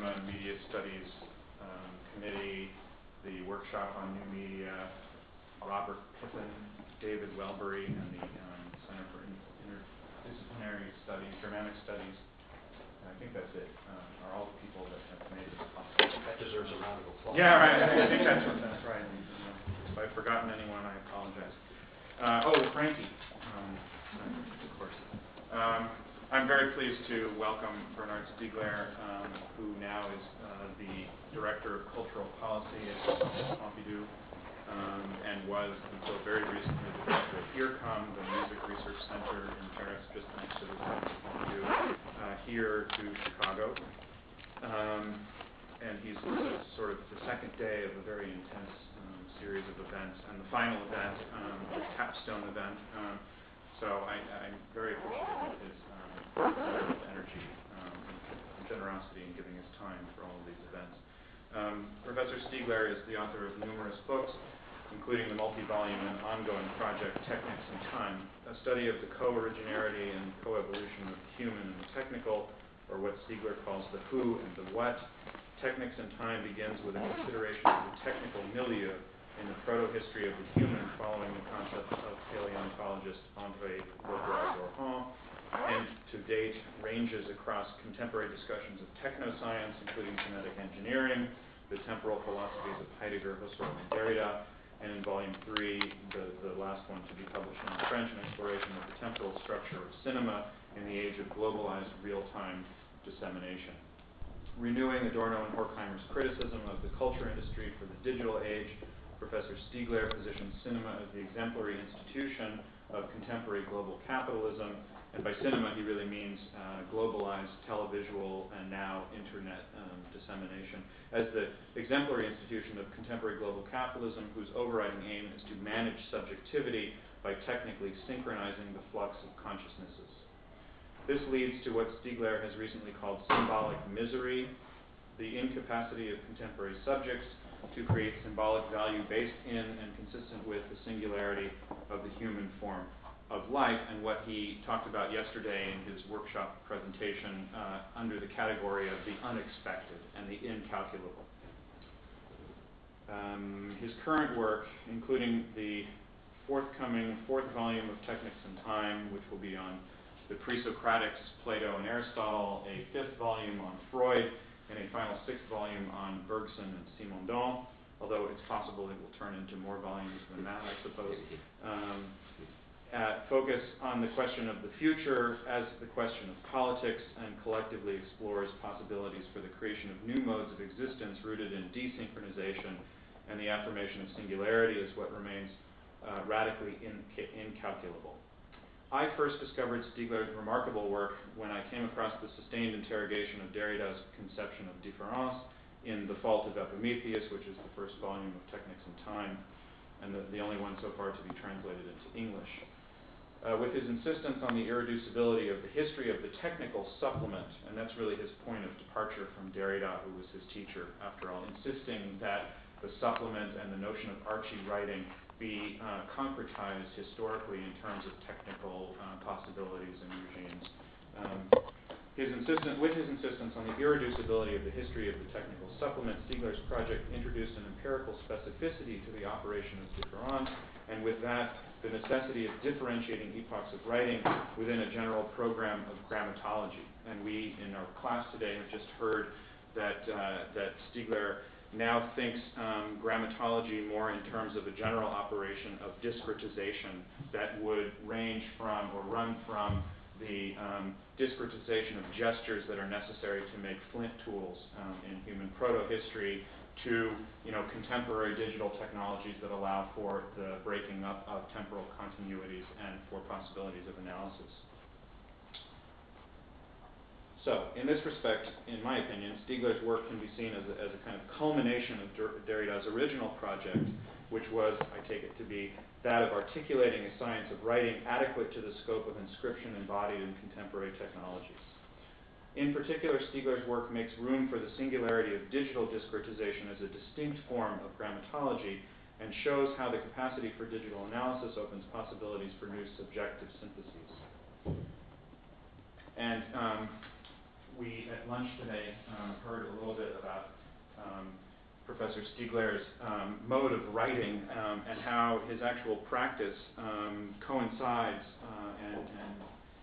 Cinema and Media Studies um, Committee, the Workshop on New Media, Robert Pippin, David Wellbery, and the um, Center for Interdisciplinary Studies, Germanic Studies. I think that's it. Um, are all the people that have made this possible. That deserves a round of applause. Yeah, right. I think that's, that's right. If I've forgotten anyone, I apologize. Uh, oh, Frankie, um, of course. Um, I'm very pleased to welcome Bernard Stiegler, um, who now is uh, the Director of Cultural Policy at Pompidou, um, and was until very recently the Director of IRCAM, the Music Research Center in Paris, just next to the Pompidou, uh, here to Chicago. Um, and he's sort of the second day of a very intense series of events, and the final event, um, the capstone event. Um, so I, am very appreciative of his um, energy um, and generosity in giving his time for all of these events. Um, Professor Stiegler is the author of numerous books, including the multi-volume and ongoing project Technics and Time, a study of the co-originarity and co-evolution of the human and the technical, or what Stiegler calls the who and the what. Technics and Time begins with a consideration of the technical milieu in the proto-history of the human following the concepts of paleontologist André Leroi-Gourhan, and to date ranges across contemporary discussions of technoscience, including genetic engineering, the temporal philosophies of Heidegger, Husserl, and Derrida, and in volume three, the, the last one to be published in French, an exploration of the temporal structure of cinema in the age of globalized real-time dissemination. Renewing Adorno and Horkheimer's criticism of the culture industry for the digital age, Professor Stiegler positions cinema as the exemplary institution of contemporary global capitalism. And by cinema, he really means uh, globalized televisual and now internet um, dissemination as the exemplary institution of contemporary global capitalism, whose overriding aim is to manage subjectivity by technically synchronizing the flux of consciousnesses. This leads to what Stiegler has recently called symbolic misery, the incapacity of contemporary subjects to create symbolic value based in and consistent with the singularity of the human form of life and what he talked about yesterday in his workshop presentation uh, under the category of the unexpected and the incalculable. Um, his current work, including the forthcoming fourth volume of Technics and Time, which will be on the pre-Socratics, Plato, and Aristotle, a fifth volume on Freud, and a final sixth volume on Bergson and Simondon, although it's possible it will turn into more volumes than that, I suppose. Um, focus on the question of the future as the question of politics and collectively explores possibilities for the creation of new modes of existence rooted in desynchronization and the affirmation of singularity as what remains uh, radically incalculable. I first discovered Stiegler's remarkable work when I came across the sustained interrogation of Derrida's conception of différance in The Fault of Epimetheus, which is the first volume of Technics and Time, and the, the only one so far to be translated into English. Uh, with his insistence on the irreducibility of the history of the technical supplement, and that's really his point of departure from Derrida, who was his teacher, after all, insisting that the supplement and the notion of arche-writing be uh, concretized historically in terms of technical uh, possibilities and regimes. Um, his insistence, with his insistence on the irreducibility of the history of the technical supplement, Stiegler's project introduced an empirical specificity to the operation of différance, and with that, the necessity of differentiating epochs of writing within a general program of grammatology. And we, in our class today, have just heard that, uh, that Stiegler now thinks um, grammatology more in terms of a general operation of discretization that would range from or run from the um, discretization of gestures that are necessary to make flint tools um, in human proto-history to you know, contemporary digital technologies that allow for the breaking up of temporal continuities and for possibilities of analysis. So, in this respect, in my opinion, Stiegler's work can be seen as a, as a kind of culmination of Derrida's original project, which was, I take it to be, that of articulating a science of writing adequate to the scope of inscription embodied in contemporary technologies. In particular, Stiegler's work makes room for the singularity of digital discretization as a distinct form of grammatology and shows how the capacity for digital analysis opens possibilities for new subjective syntheses. And um, we at lunch today um, heard a little bit about um, Professor Stiegler's um, mode of writing um, and how his actual practice um, coincides uh, and, and,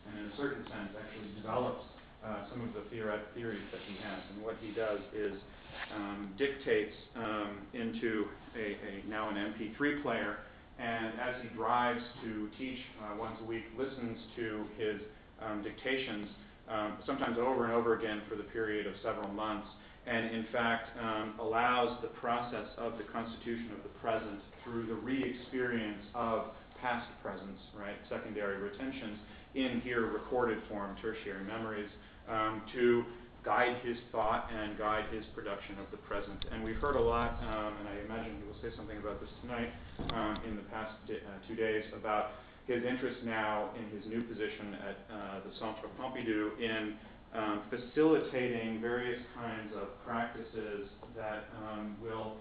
and, in a certain sense, actually develops uh, some of the theories that he has. And what he does is um, dictates into a, a, now an MP3 player, and as he drives to teach uh, once a week, listens to his um, dictations, um, sometimes over and over again for the period of several months, and in fact um, allows the process of the constitution of the present through the re-experience of past presence, right, secondary retentions, in here recorded form, tertiary memories, um, to guide his thought and guide his production of the present. And we've heard a lot, um, and I imagine he will say something about this tonight, um, in the past di- uh, two days, about his interest now in his new position at uh, the Centre Pompidou in um, facilitating various kinds of practices that um, will,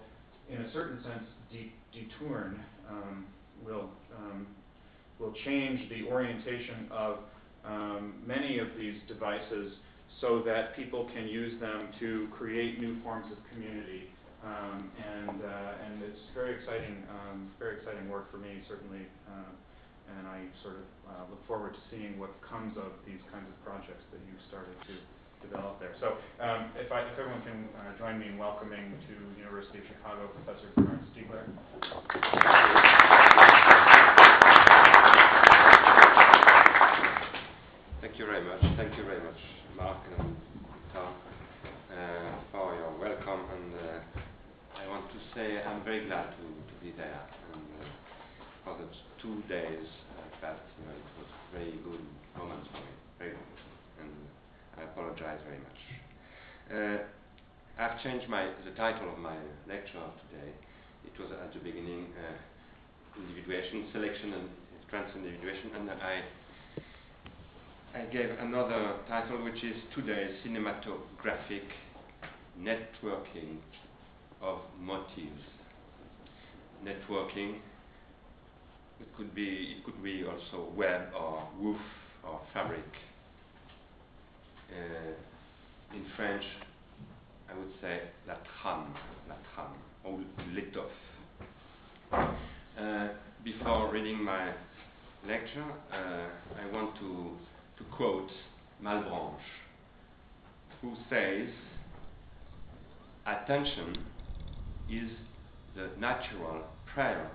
in a certain sense, de- deturn, um, will, um, will change the orientation of um, many of these devices so that people can use them to create new forms of community. Um, and, uh, and it's very exciting, very exciting work for me, certainly. Uh, and I sort of uh, look forward to seeing what comes of these kinds of projects that you've started to develop there. So um, if, I, if everyone can uh, join me in welcoming to University of Chicago Professor Bernard Stiegler. Thank you very much. Thank you very much, Mark and Tom, uh, for your welcome. And uh, I want to say I'm very glad to, to be there. And, uh, for the two days uh, past, you know, it was very good moments for me, very good, and I apologize very much. Uh, I've changed my the title of my lecture today. It was at the beginning uh, individuation, selection, and trans-individuation, and I I gave another title which is today cinematographic networking of motives. Networking it could be it could be also web or woof or fabric. Uh, in French, I would say la trame, la trame, or l'étoffe. Uh, before reading my lecture, uh, I want to to quote Malebranche, who says, "Attention is the natural prayer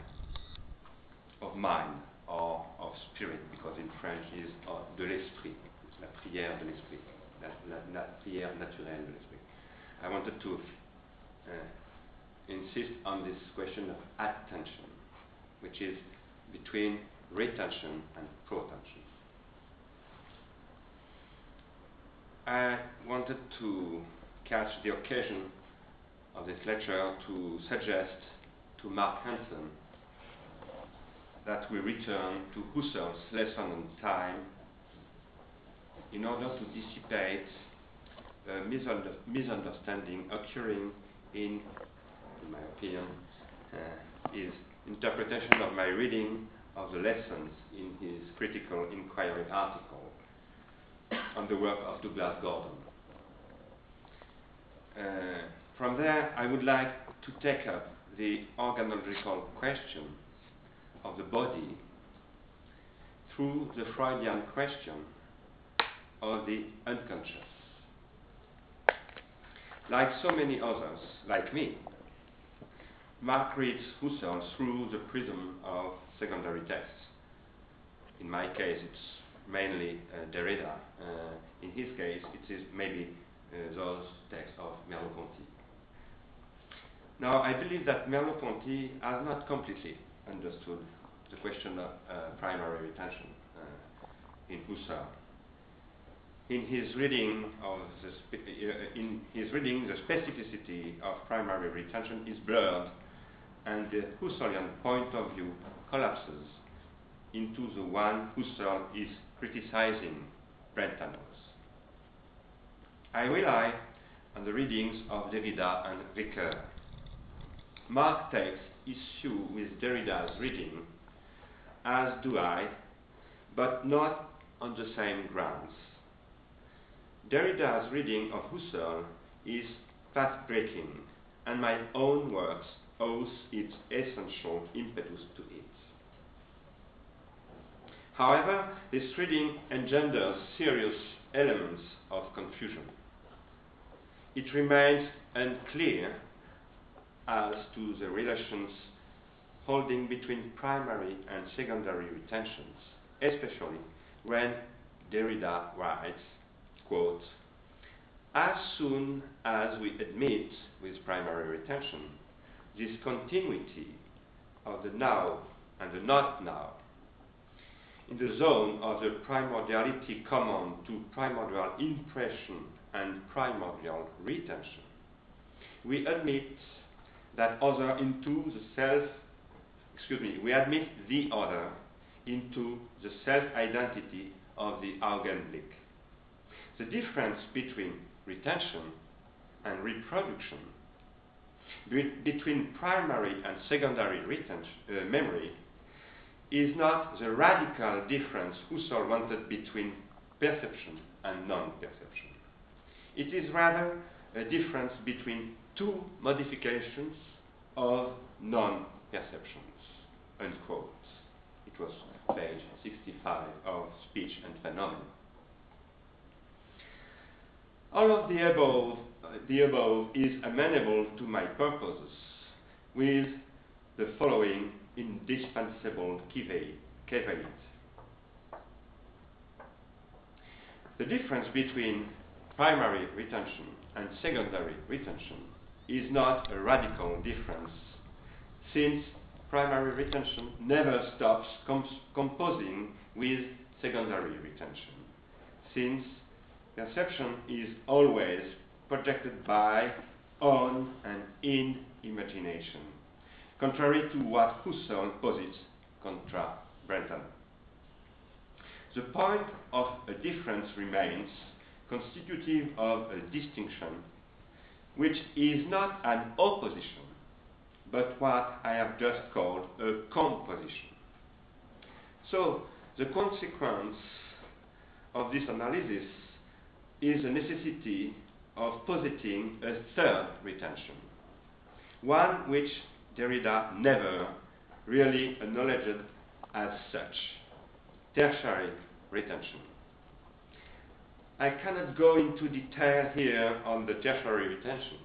of mind or of spirit, because in French is uh, de l'esprit, la prière de l'esprit, la, la, la, prière naturelle de l'esprit. I wanted to uh, insist on this question of attention, which is between retention and protention. I wanted to catch the occasion of this lecture to suggest to Mark Hansen that we return to Husserl's lesson on time in order to dissipate a misunderstanding occurring in, in my opinion, uh, his interpretation of my reading of the lessons in his critical inquiry article on the work of Douglas Gordon. Uh, from there, I would like to take up the organological question of the body through the Freudian question of the unconscious. Like so many others, like me, Mark reads Husserl through the prism of secondary texts. In my case, it's mainly uh, Derrida. Uh, in his case, it is maybe uh, those texts of Merleau-Ponty. Now, I believe that Merleau-Ponty has not completely understood the question of primary retention in Husserl. In his reading of the in his reading, the specificity of primary retention is blurred, and the Husserlian point of view collapses into the one Husserl is criticizing Brentano's. I rely on the readings of Derrida and Ricoeur. Mark takes issue with Derrida's reading, as do I, but not on the same grounds. Derrida's reading of Husserl is path-breaking, and my own works owes its essential impetus to it. However, this reading engenders serious elements of confusion. It remains unclear as to the relations holding between primary and secondary retentions, especially when Derrida writes, quote, as soon as we admit with primary retention this continuity of the now and the not now in the zone of the primordiality common to primordial impression and primordial retention, we admit that other into the self, excuse me, we admit the other into the self-identity of the Augenblick. The difference between retention and reproduction, be between primary and secondary uh, memory, is not the radical difference Husserl wanted between perception and non-perception. It is rather a difference between two modifications of non-perceptions, unquote. It was page 65 of Speech and Phenomena. All of the above, uh, the above is amenable to my purposes with the following indispensable caveat. The difference between primary retention and secondary retention is not a radical difference, since primary retention never stops composing with secondary retention, since perception is always projected by, on, and in imagination, contrary to what Husserl posits contra Brentano. The point of a difference remains constitutive of a distinction which is not an opposition, but what I have just called a composition. So, the consequence of this analysis is the necessity of positing a third retention, one which Derrida never really acknowledged as such tertiary retention. I cannot go into detail here on the tertiary retention,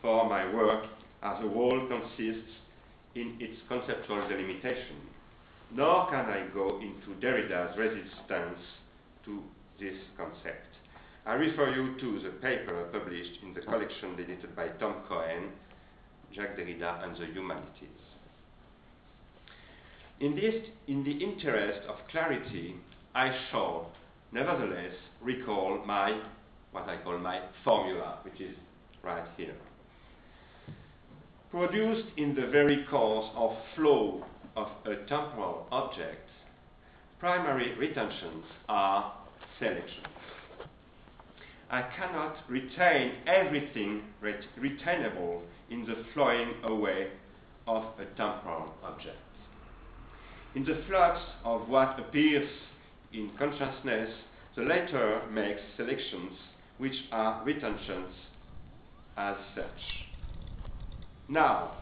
for my work as a whole consists in its conceptual delimitation, nor can I go into Derrida's resistance to this concept. I refer you to the paper published in the collection edited by Tom Cohen, Jacques Derrida and the Humanities. In, this, in the interest of clarity, I shall nevertheless recall my, what I call my formula, which is right here. Produced in the very course of flow of a temporal object, primary retentions are selections. I cannot retain everything ret retainable in the flowing away of a temporal object. In the flux of what appears in consciousness, the latter makes selections which are retentions as such. Now,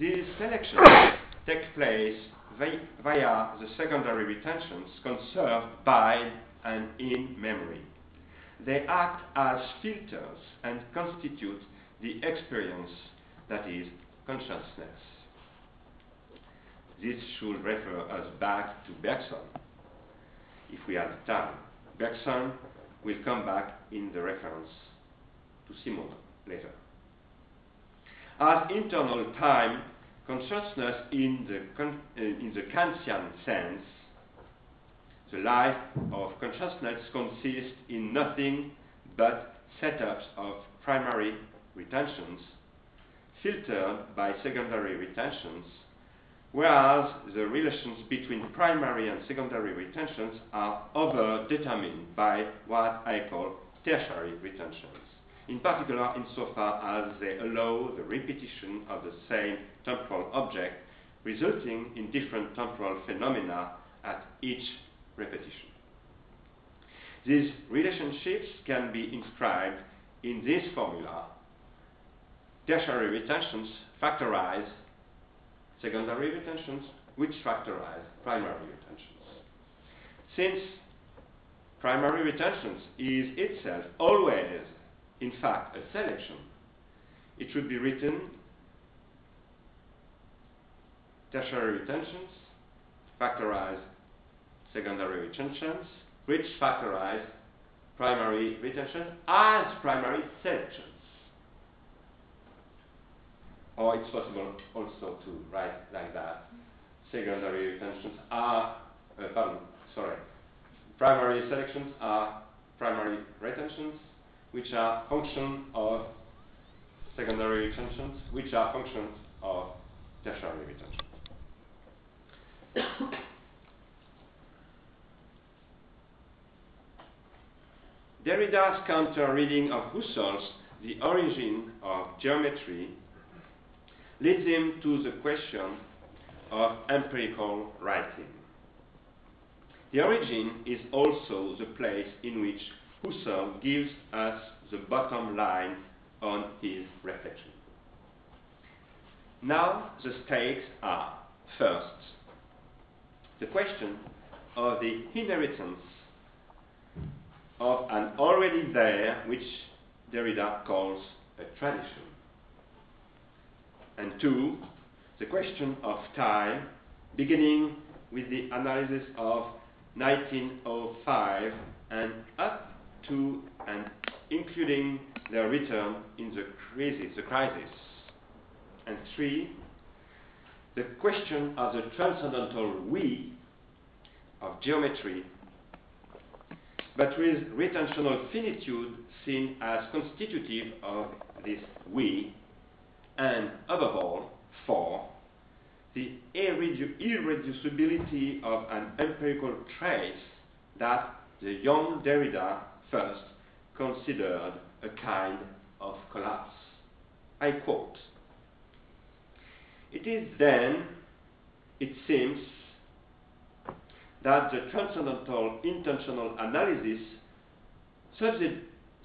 these selections take place via the secondary retentions conserved by and in memory. They act as filters and constitute the experience that is consciousness. This should refer us back to Bergson, if we have time. Bergson will come back in the reference to Simon later. As internal time, consciousness in the, uh, in the Kantian sense the life of consciousness consists in nothing but setups of primary retentions filtered by secondary retentions, whereas the relations between primary and secondary retentions are over-determined by what I call tertiary retentions, in particular insofar as they allow the repetition of the same temporal object, resulting in different temporal phenomena at each repetition. These relationships can be inscribed in this formula. Tertiary retentions factorize secondary retentions, which factorize primary retentions. Since primary retentions is itself always, in fact, a selection, it should be written tertiary retentions factorize secondary retentions, which factorize primary retention as primary selections. Or it's possible also to write like that. Secondary retentions are, uh, pardon, sorry, primary selections are primary retentions, which are function of secondary retentions, which are functions of tertiary retentions. Derrida's counter reading of Husserl's The Origin of Geometry leads him to the question of empirical writing. The origin is also the place in which Husserl gives us the bottom line on his reflection. Now the stakes are, first, the question of the inheritance of an already there which Derrida calls a tradition. And two, the question of time, beginning with the analysis of 1905 and up to and including their return in the crisis, the crisis. And three, the question of the transcendental we of geometry, but with retentional finitude seen as constitutive of this we, and above all, four, the irredu irreducibility of an empirical trace that the young Derrida first considered a kind of collapse. I quote, It is then, it seems, that the transcendental intentional analysis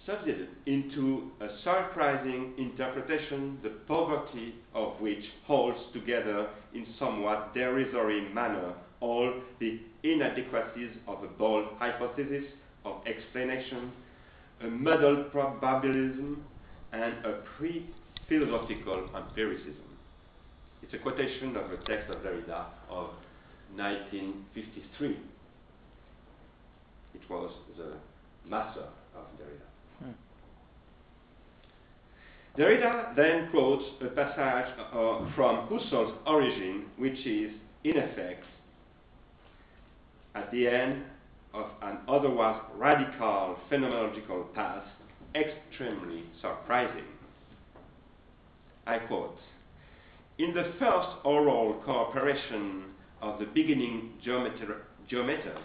subsided into a surprising interpretation, the poverty of which holds together in somewhat derisory manner all the inadequacies of a bold hypothesis of explanation, a muddled probabilism, and a pre-philosophical empiricism. It's a quotation of a text of Derrida of 1953. It was the master of Derrida. Derrida then quotes a passage uh, from Husserl's Origin, which is, in effect, at the end of an otherwise radical phenomenological path, extremely surprising. I quote, in the first oral cooperation of the beginning geometer geometers,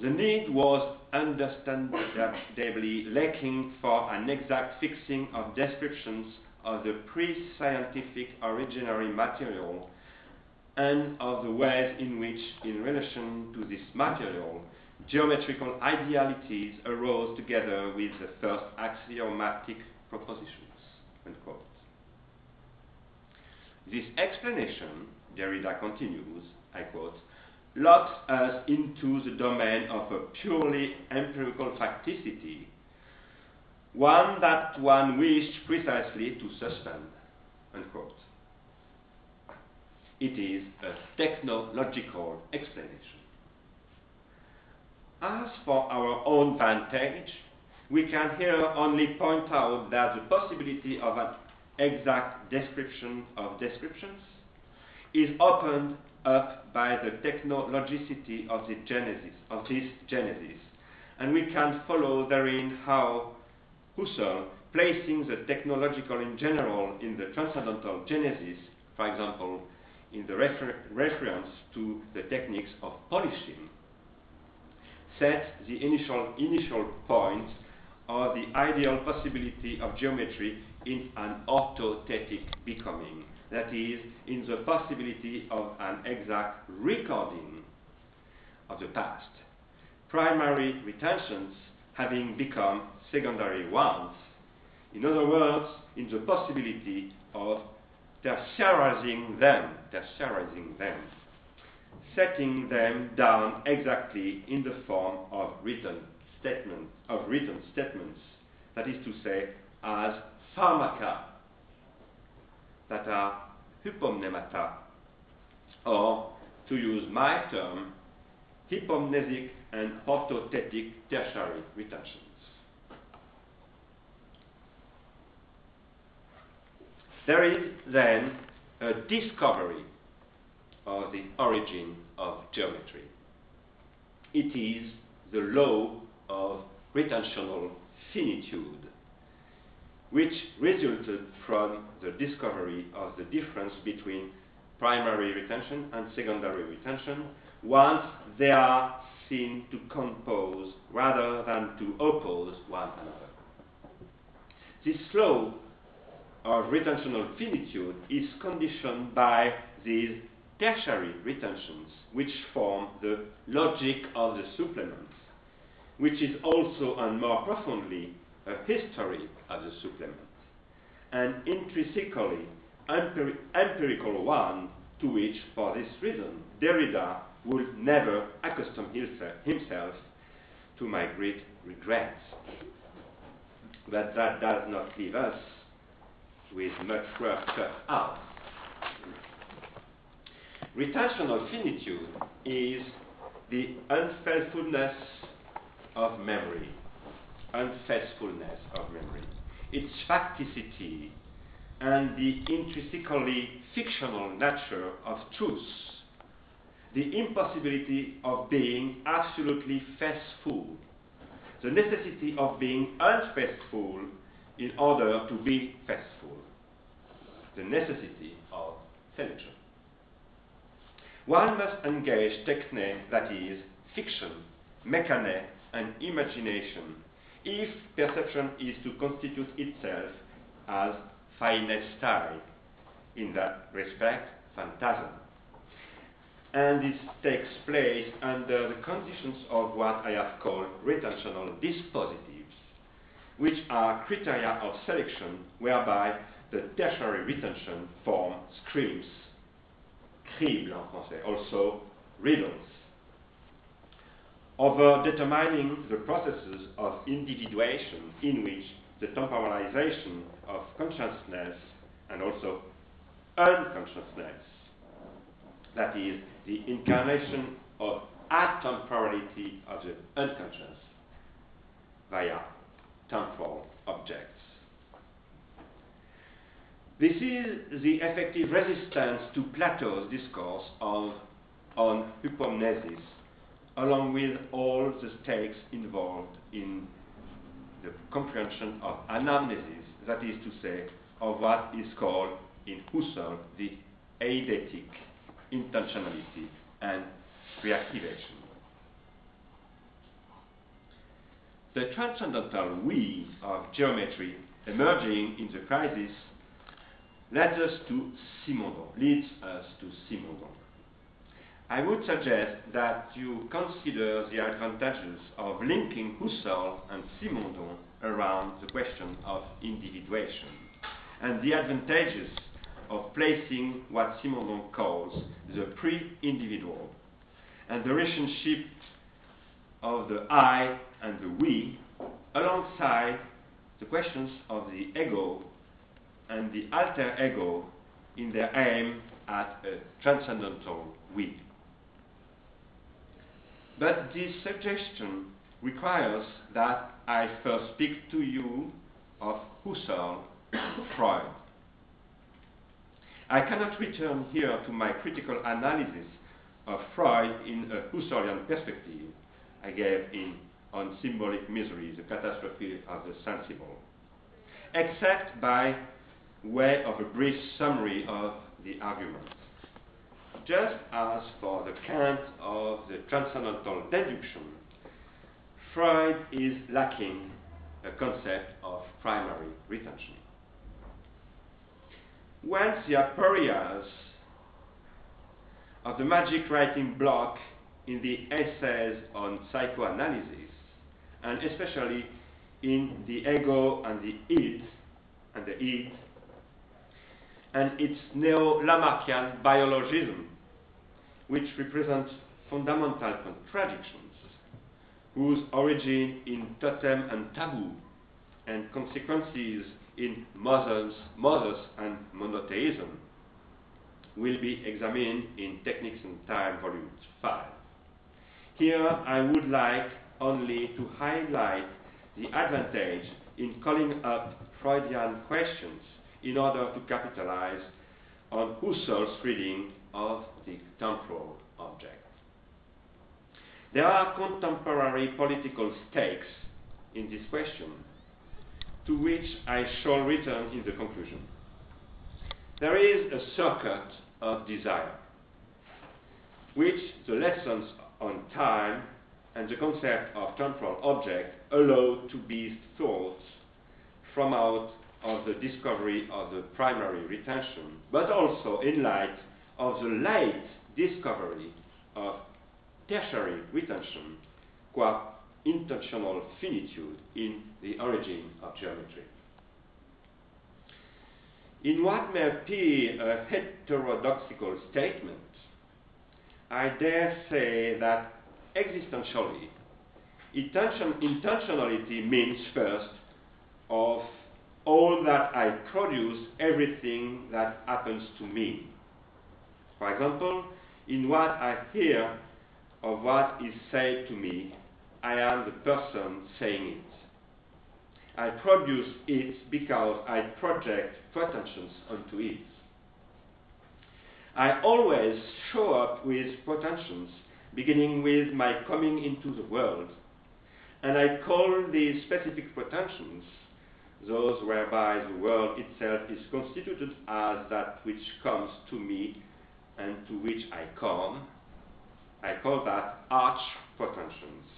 the need was understandably lacking for an exact fixing of descriptions of the pre-scientific originary material and of the ways in which, in relation to this material, geometrical idealities arose together with the first axiomatic propositions. This explanation, Derrida continues, I quote, locks us into the domain of a purely empirical facticity, one that one wished precisely to suspend. Unquote. It is a technological explanation. As for our own vantage, we can here only point out that the possibility of an exact description of descriptions is opened up by the technologicity of the genesis of this genesis, and we can follow therein how Husserl, placing the technological in general in the transcendental genesis, for example, in the refer reference to the techniques of polishing, set the initial initial point of the ideal possibility of geometry in an orthothetic becoming, that is, in the possibility of an exact recording of the past. Primary retentions having become secondary ones. In other words, in the possibility of tertiarizing them, tertiarizing them, setting them down exactly in the form of written statement, of written statements, that is to say, as pharmaca that are hypomnemata, or to use my term, hypomnesic and orthothetic tertiary retentions. There is then a discovery of the origin of geometry. It is the law of retentional finitude, which resulted from the discovery of the difference between primary retention and secondary retention once they are seen to compose rather than to oppose one another. This law of retentional finitude is conditioned by these tertiary retentions, which form the logic of the supplements, which is also and more profoundly a history of the supplement, an intrinsically empiri empirical one to which, for this reason, Derrida would never accustom himself to my great regrets. But that does not leave us with much work cut out. Retentional finitude is the unfaithfulness of memory. Unfaithfulness of memory. Its facticity and the intrinsically fictional nature of truth. The impossibility of being absolutely faithful. The necessity of being unfaithful in order to be faithful. The necessity of selection. One must engage techne, that is, fiction, mechane, and imagination, if perception is to constitute itself as phainestein, in that respect, phantasm. And this takes place under the conditions of what I have called retentional dispositives which are criteria of selection whereby the tertiary retention form screams, crible en français, also riddles, over uh, determining the processes of individuation in which the temporalization of consciousness and also unconsciousness, that is, the incarnation of atemporality of the unconscious via temporal objects. This is the effective resistance to Plato's discourse of, on hypomnesis, along with all the stakes involved in the comprehension of anamnesis, that is to say, of what is called in Husserl the eidetic intentionality and reactivation. the transcendental we of geometry emerging in the crisis led us to Simondon, leads us to Simondon. I would suggest that you consider the advantages of linking Husserl and Simondon around the question of individuation, and the advantages of placing what Simondon calls the pre-individual, and the relationship of the I and the we alongside the questions of the ego and the alter ego in their aim at a transcendental we. But this suggestion requires that I first speak to you of Husserl, Freud. I cannot return here to my critical analysis of Freud in a Husserlian perspective I gave in on symbolic misery, the catastrophe of the sensible, except by way of a brief summary of the argument. Just as for the Kant of the transcendental deduction, Freud is lacking a concept of primary retention. Whence the aporias of the magic writing block in the essays on psychoanalysis, and especially in the ego and the id, and the id, and its neo-Lamarckian biologism, which represents fundamental contradictions, whose origin in totem and taboo, and consequences in mothers, mothers and monotheism, will be examined in Technics and Time, Volume 5. Here I would like only to highlight the advantage in calling up Freudian questions in order to capitalize on Husserl's reading of the temporal object. There are contemporary political stakes in this question, to which I shall return in the conclusion. There is a circuit of desire, which the lessons on time and the concept of temporal object allow to be thought from out of the discovery of the primary retention, but also in light of the late discovery of tertiary retention, qua intentional finitude in the origin of geometry. In what may appear a heterodoxical statement, I dare say that existentially, intention, intentionality means first of all that I produce, everything that happens to me. For example, in what I hear of what is said to me, I am the person saying it. I produce it because I project protentions onto it. I always show up with protentions, beginning with my coming into the world, and I call these specific protentions those whereby the world itself is constituted as that which comes to me and to which I come. I call that arch protentions,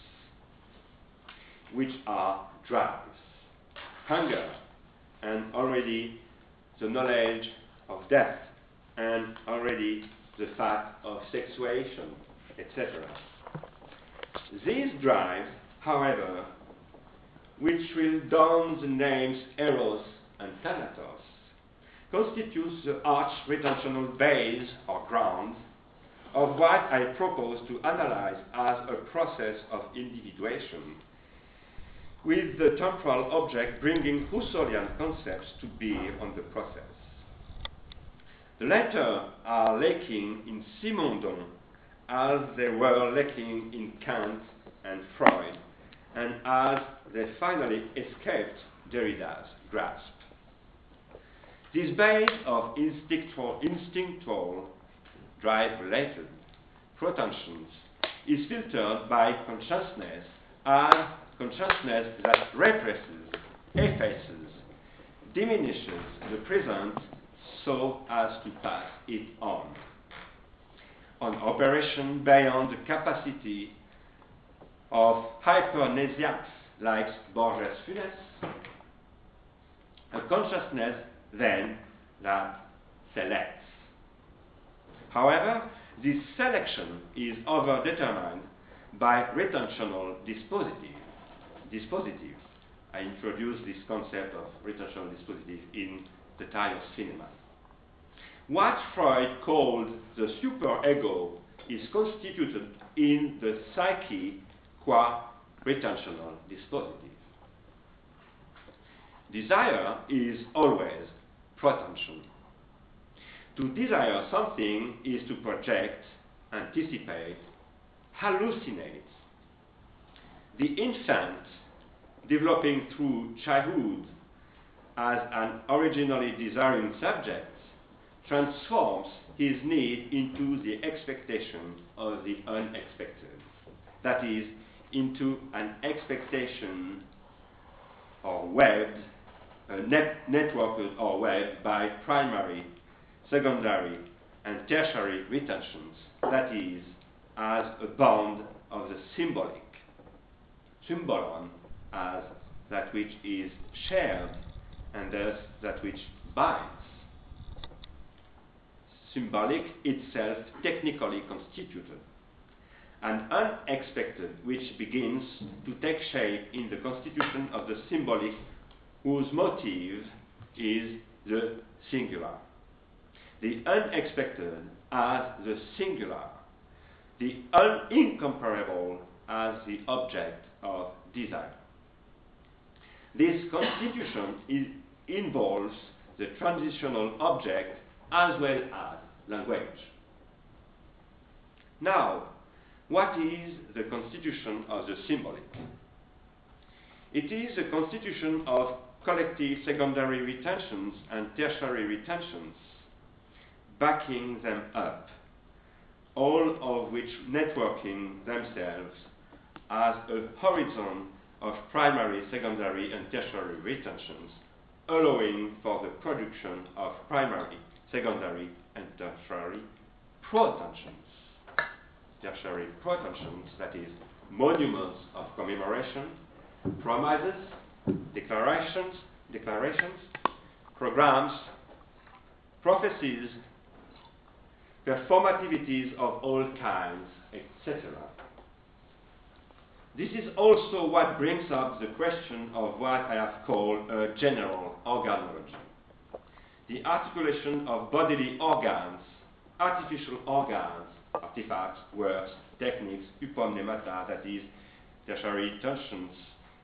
which are drives, hunger, and already the knowledge of death, and already the fact of sexuation, etc. These drives, however, which will don the names Eros and Thanatos, constitutes the arch retentional base or ground of what I propose to analyze as a process of individuation, with the temporal object bringing Husserlian concepts to bear on the process. The latter are lacking in Simondon as they were lacking in Kant and Freud, and as they finally escaped Derrida's grasp. This base of instinctual, instinctual drive-related protentions is filtered by consciousness as consciousness that represses, effaces, diminishes the present so as to pass it on. An operation beyond the capacity of hypermnesiacs like Borges Funes, a consciousness then that selects. However, this selection is overdetermined by retentional dispositive. dispositive. I introduced this concept of retentional dispositive in the time of cinema. What Freud called the superego is constituted in the psyche qua retentional dispositive. Desire is always protention. To desire something is to project, anticipate, hallucinate. The infant, developing through childhood as an originally desiring subject, transforms his need into the expectation of the unexpected. That is, into an expectation or webbed, uh, net networked or webbed by primary, secondary, and tertiary retentions, that is, as a bond of the symbolic, symbolon as that which is shared and thus that which binds. Symbolic itself technically constituted and unexpected which begins to take shape in the constitution of the symbolic whose motive is the singular. The unexpected as the singular, the un- incomparable as the object of desire. This constitution is, involves the transitional object as well as language. Now, what is the constitution of the symbolic? It is a constitution of collective secondary retentions and tertiary retentions, backing them up, all of which networking themselves as a horizon of primary, secondary, and tertiary retentions, allowing for the production of primary, secondary, and tertiary protensions. Tertiary protensions, that is, monuments of commemoration, promises, declarations, declarations, programs, prophecies, performativities of all kinds, etc. This is also what brings up the question of what I have called a general organology. The articulation of bodily organs, artificial organs, artifacts, works, techniques, hypomnemata, that is, tertiary tensions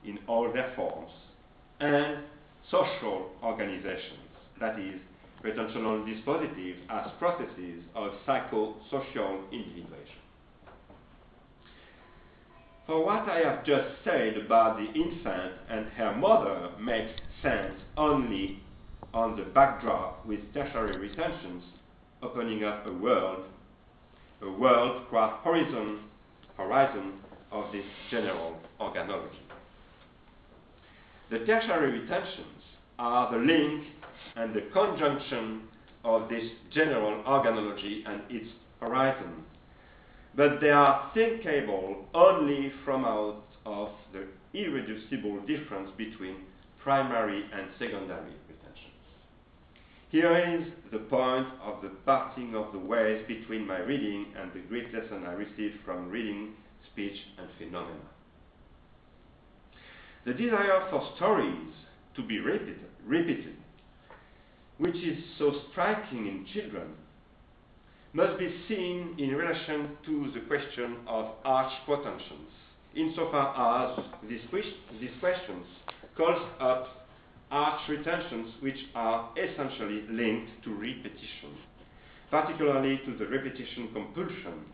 in all their forms, and social organizations, that is, retentional dispositives as processes of psychosocial individuation. For what I have just said about the infant and her mother makes sense only on the backdrop with tertiary retentions opening up a world, a world qua horizon, horizon of this general organology. The tertiary retentions are the link and the conjunction of this general organology and its horizon but they are thinkable only from out of the irreducible difference between primary and secondary. Here is the point of the parting of the ways between my reading and the great lesson I received from reading, speech, and phenomena. The desire for stories to be repeated, repeated which is so striking in children, must be seen in relation to the question of arch protensions, insofar as these, these questions calls up arch retentions which are essentially linked to repetition, particularly to the repetition compulsion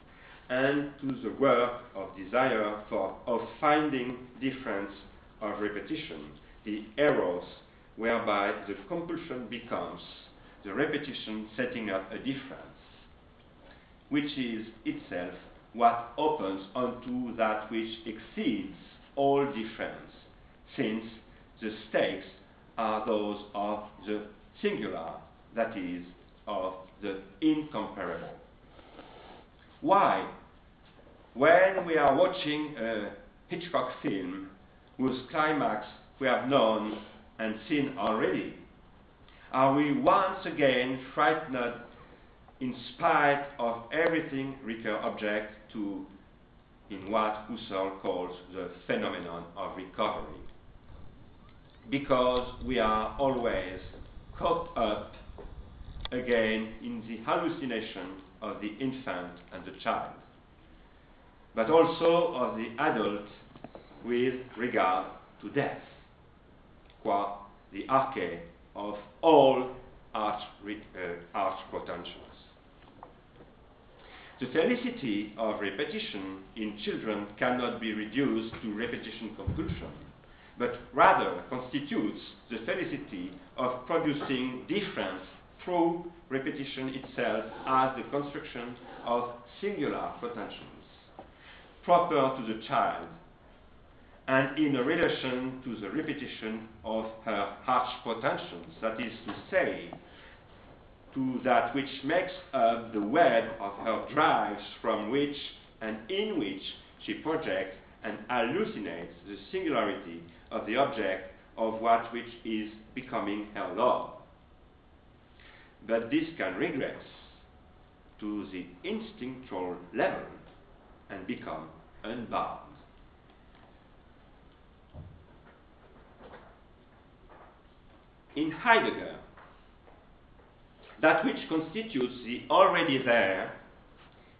and to the work of desire for of finding difference of repetition, the eros whereby the compulsion becomes the repetition setting up a difference which is itself what opens onto that which exceeds all difference, since the stakes are those of the singular, that is, of the incomparable. Why? When we are watching a Hitchcock film whose climax we have known and seen already, are we once again frightened in spite of everything recur object to in what Husserl calls the phenomenon of recovery. Because we are always caught up again in the hallucination of the infant and the child, but also of the adult with regard to death, qua the arche of all arch, uh, arch potentials. The felicity of repetition in children cannot be reduced to repetition compulsion, but rather constitutes the felicity of producing difference through repetition itself as the construction of singular potentials, proper to the child, and in a relation to the repetition of her harsh potentials, that is to say, to that which makes up the web of her drives from which and in which she projects and hallucinates the singularity of the object of what which is becoming her love. But this can regress to the instinctual level and become unbound. In Heidegger, that which constitutes the already there,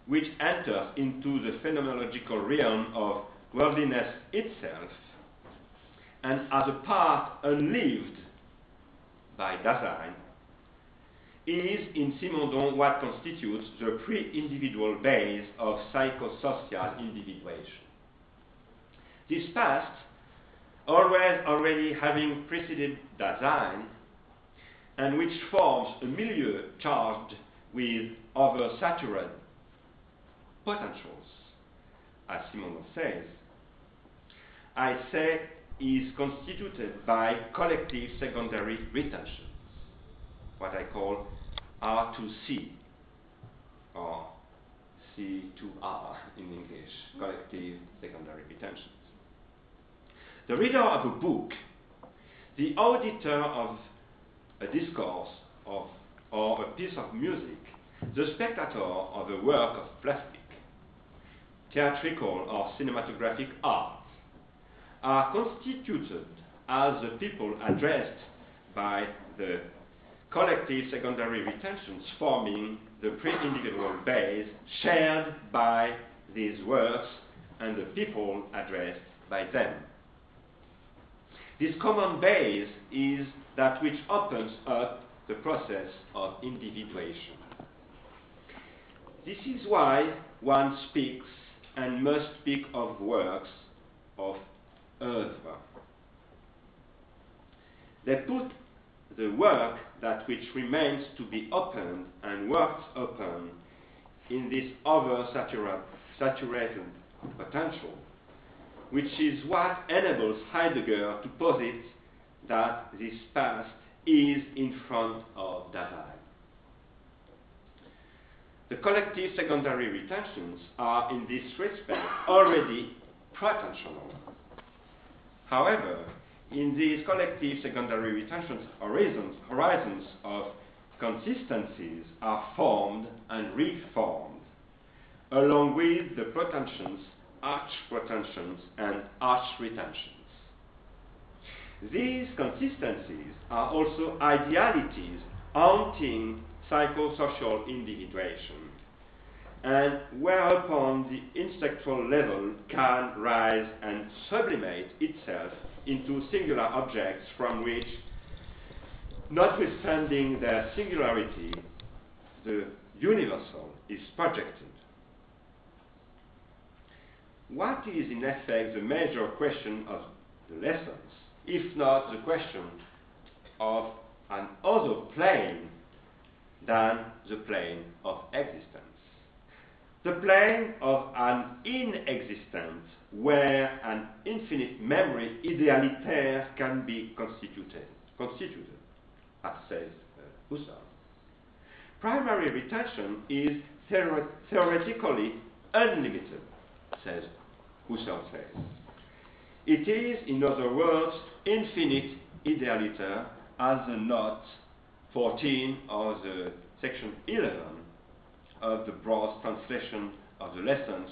which enters into the phenomenological realm of worldliness itself, and as a part unlived by Dasein, is in Simondon what constitutes the pre-individual base of psychosocial individuation. This past, always already having preceded Dasein, and which forms a milieu charged with oversaturated potentials, as Simondon says, I say is constituted by collective secondary retentions, what I call R2C, or C2R in English, collective secondary retentions. The reader of a book, the auditor of a discourse of, or a piece of music, the spectator of a work of plastic, theatrical or cinematographic art, are constituted as the people addressed by the collective secondary retentions forming the pre-individual base shared by these works and the people addressed by them. This common base is that which opens up the process of individuation. This is why one speaks and must speak of works of Uh, oeuvre. They put the work that which remains to be opened and worked upon in this oversaturated potential, which is what enables Heidegger to posit that this past is in front of Dasein. The collective secondary retentions are in this respect already protensional. However, in these collective secondary retentions, horizons, horizons of consistencies are formed and reformed, along with the protensions, arch protensions, and arch retentions. These consistencies are also idealities haunting psychosocial individuation, and whereupon the intellectual level can rise and sublimate itself into singular objects from which, notwithstanding their singularity, the universal is projected. What is in effect the major question of the lessons, if not the question of an other plane than the plane of existence? The plane of an inexistence where an infinite memory idealiter can be constituted, constituted as says uh, Husserl. Primary retention is theoret theoretically unlimited, says Husserl says. It is, in other words, infinite idealiter as the note 14 of the section 11 of the Brough translation of the lessons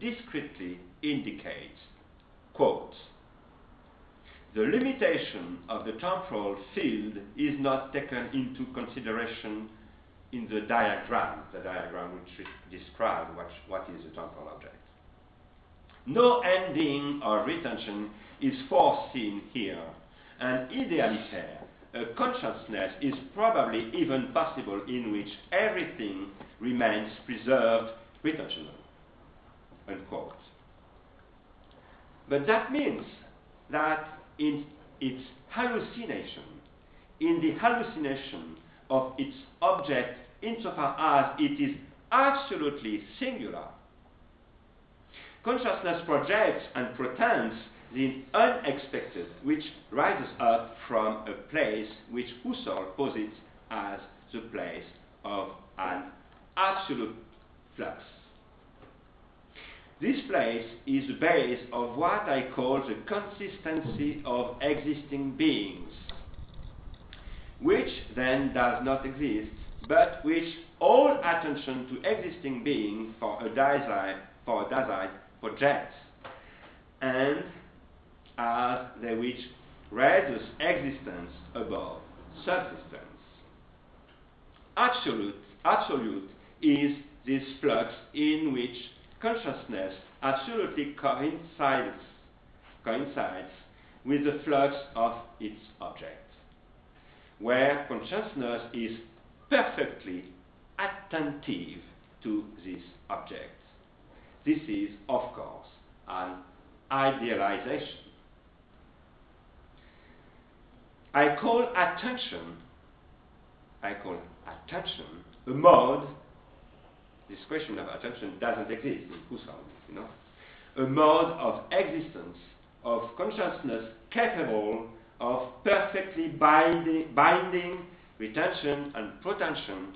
discreetly indicates, quote, the limitation of the temporal field is not taken into consideration in the diagram, the diagram which describes what, what is a temporal object. No ending or retention is foreseen here, and idealiter, a consciousness is probably even possible in which everything remains preserved retentional. Unquote. But that means that in its hallucination, in the hallucination of its object, insofar as it is absolutely singular, consciousness projects and pretends the unexpected, which rises up from a place which Husserl posits as the place of an absolute flux. This place is the base of what I call the consistency of existing beings, which then does not exist, but which all attention to existing being for a Dasein, for a Dasein project, and as they which raises existence above subsistence. Absolute, absolute is this flux in which consciousness absolutely coincides, coincides with the flux of its object, where consciousness is perfectly attentive to this object. This is, of course, an idealization. I call attention, I call attention a mode. This question of attention doesn't exist in Husserl, you know. A mode of existence of consciousness capable of perfectly binding, binding retention and protension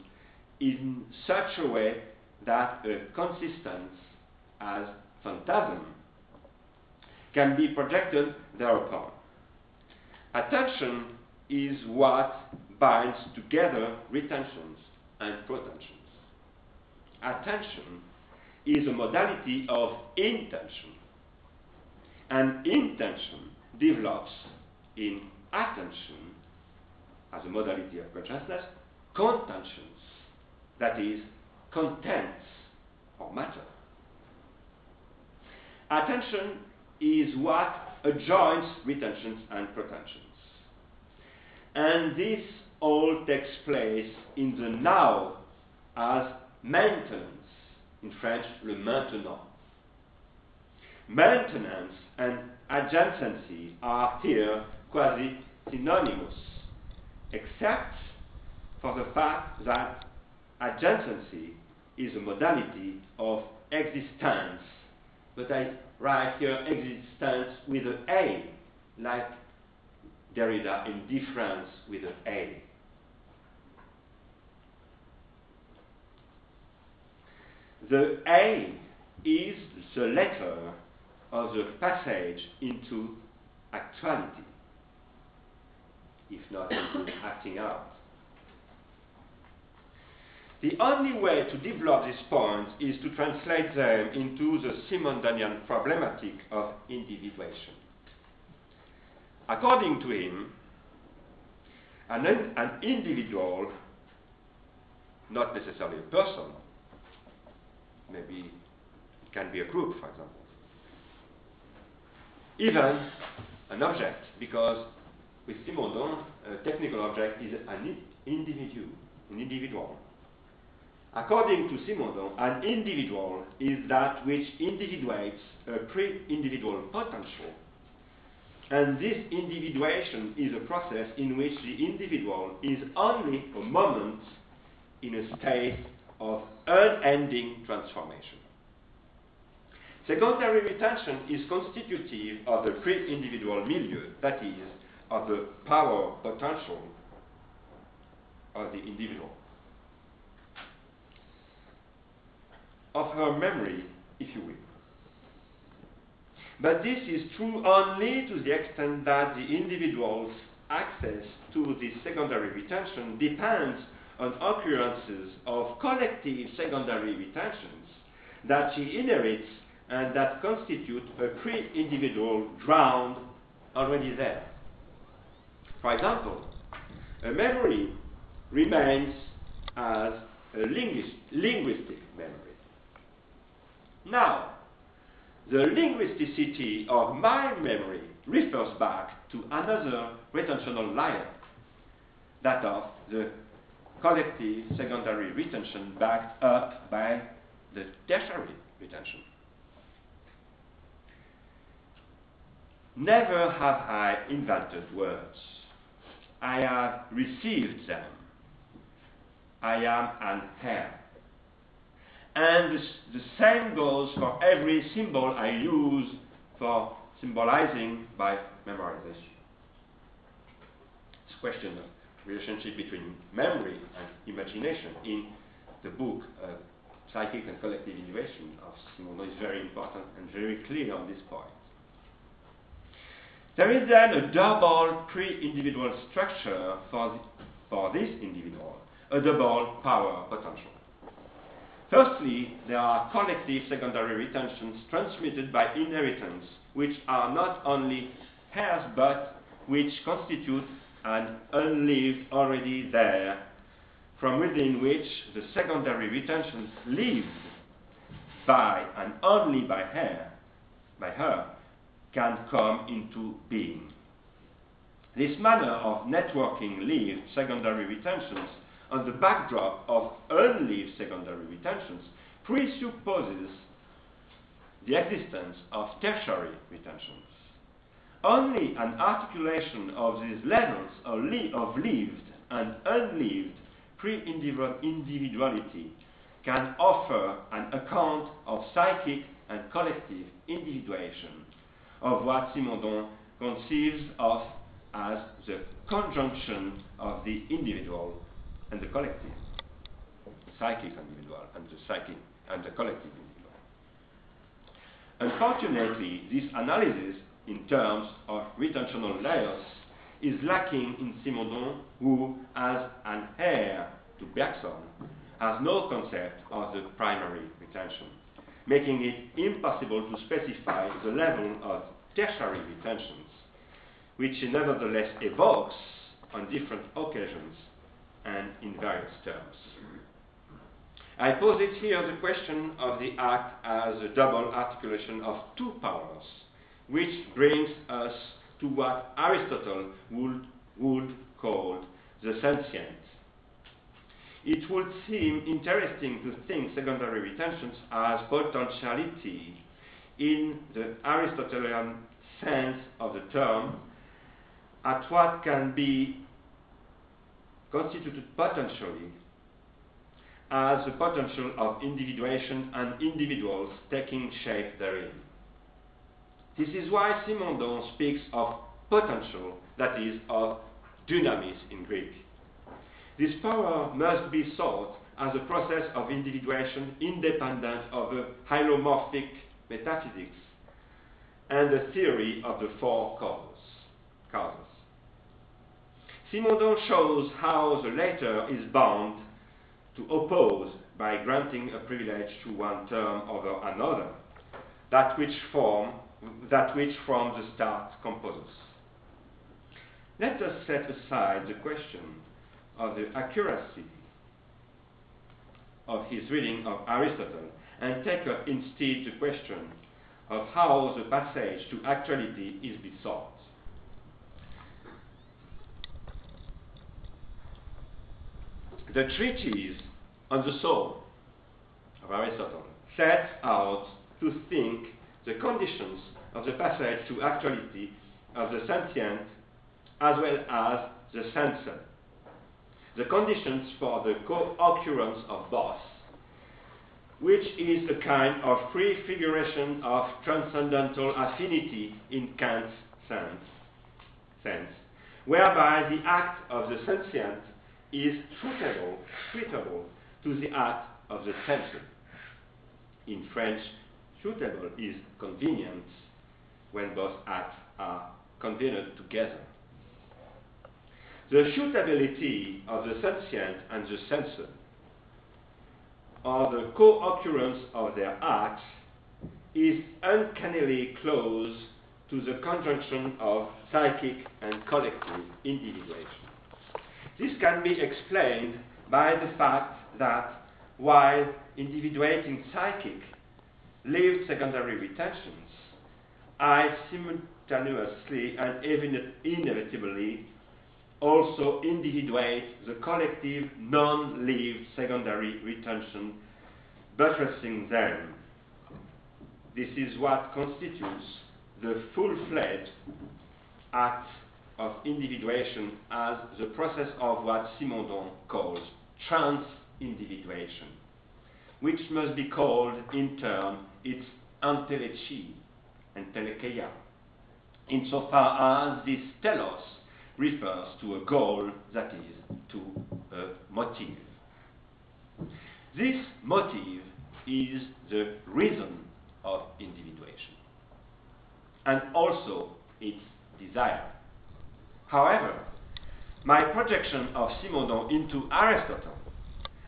in such a way that a consistence as phantasm can be projected thereupon. Attention is what binds together retentions and protensions. Attention is a modality of intention, and intention develops in attention as a modality of consciousness, contentions, that is, contents or matter. Attention is what adjoins retentions and protensions. And this all takes place in the now as maintenance, in French, le maintenant. Maintenance and adjacency are here quasi synonymous, except for the fact that adjacency is a modality of existence. But I write here existence with an A, like Derrida in différance with an A. The A is the letter of the passage into actuality, if not into acting out. The only way to develop these points is to translate them into the Simondonian problematic of individuation. According to him, an, an individual, not necessarily a person, maybe it can be a group, for example, even an object, because with Simondon, a technical object is an individual, an individual. According to Simondon, an individual is that which individuates a pre-individual potential and this individuation is a process in which the individual is only a moment in a state of unending transformation. Secondary retention is constitutive of the pre-individual milieu, that is, of the power potential of the individual. Of her memory, if you will. But this is true only to the extent that the individual's access to this secondary retention depends on occurrences of collective secondary retentions that she inherits and that constitute a pre-individual ground already there. For example, a memory remains as a linguistic memory. Now, the linguisticity of my memory refers back to another retentional layer, that of the collective secondary retention backed up by the tertiary retention. Never have I invented words. I have received them. I am an heir. And the same goes for every symbol I use for symbolizing by memorization. It's a question of relationship between memory and imagination in the book uh, Psychic and Collective Individuation of Simondon is very important and very clear on this point. There is then a double pre-individual structure for, the, for this individual, a double power potential. Firstly, there are collective secondary retentions transmitted by inheritance, which are not only heirs but which constitute an unlived already there, from within which the secondary retentions lived by and only by her, by her, can come into being. This manner of networking lived secondary retentions on the backdrop of unlived secondary retentions presupposes the existence of tertiary retentions. Only an articulation of these levels of, li of lived and unlived pre-individuality can offer an account of psychic and collective individuation of what Simondon conceives of as the conjunction of the individual and the collective, psychic individual and the psychic and the collective individual. Unfortunately, this analysis in terms of retentional layers is lacking in Simondon, who, as an heir to Bergson, has no concept of the primary retention, making it impossible to specify the level of tertiary retentions, which he nevertheless evokes on different occasions and in various terms. I posit here the question of the act as a double articulation of two powers, which brings us to what Aristotle would, would call the sentient. It would seem interesting to think secondary retentions as potentiality in the Aristotelian sense of the term at what can be constituted potentially as the potential of individuation and individuals taking shape therein. This is why Simondon speaks of potential, that is, of dynamis in Greek. This power must be sought as a process of individuation independent of a hylomorphic metaphysics and the theory of the four causes. causes. Simondon shows how the latter is bound to oppose by granting a privilege to one term over another, that which form that which from the start composes. Let us set aside the question of the accuracy of his reading of Aristotle and take up instead the question of how the passage to actuality is besought. The treatise on the soul of Aristotle sets out to think the conditions of the passage to actuality of the sentient as well as the sensor. The conditions for the co-occurrence of both, which is a kind of prefiguration of transcendental affinity in Kant's sense, sense whereby the act of the sentient is suitable, suitable to the act of the sensor. In French, suitable is convenient when both acts are convenient together. The suitability of the sentient and the sensor, or the co-occurrence of their acts, is uncannily close to the conjunction of psychic and collective individuation. This can be explained by the fact that while individuating psychic lived secondary retentions, I simultaneously and inevitably also individuate the collective non-lived secondary retention, buttressing them. This is what constitutes the full-fledged act of individuation as the process of what Simondon calls trans-individuation, which must be called in turn its entelechy and telecheia, insofar as this telos refers to a goal, that is, to a motive. This motive is the reason of individuation, and also its desire. However, my projection of Simondon into Aristotle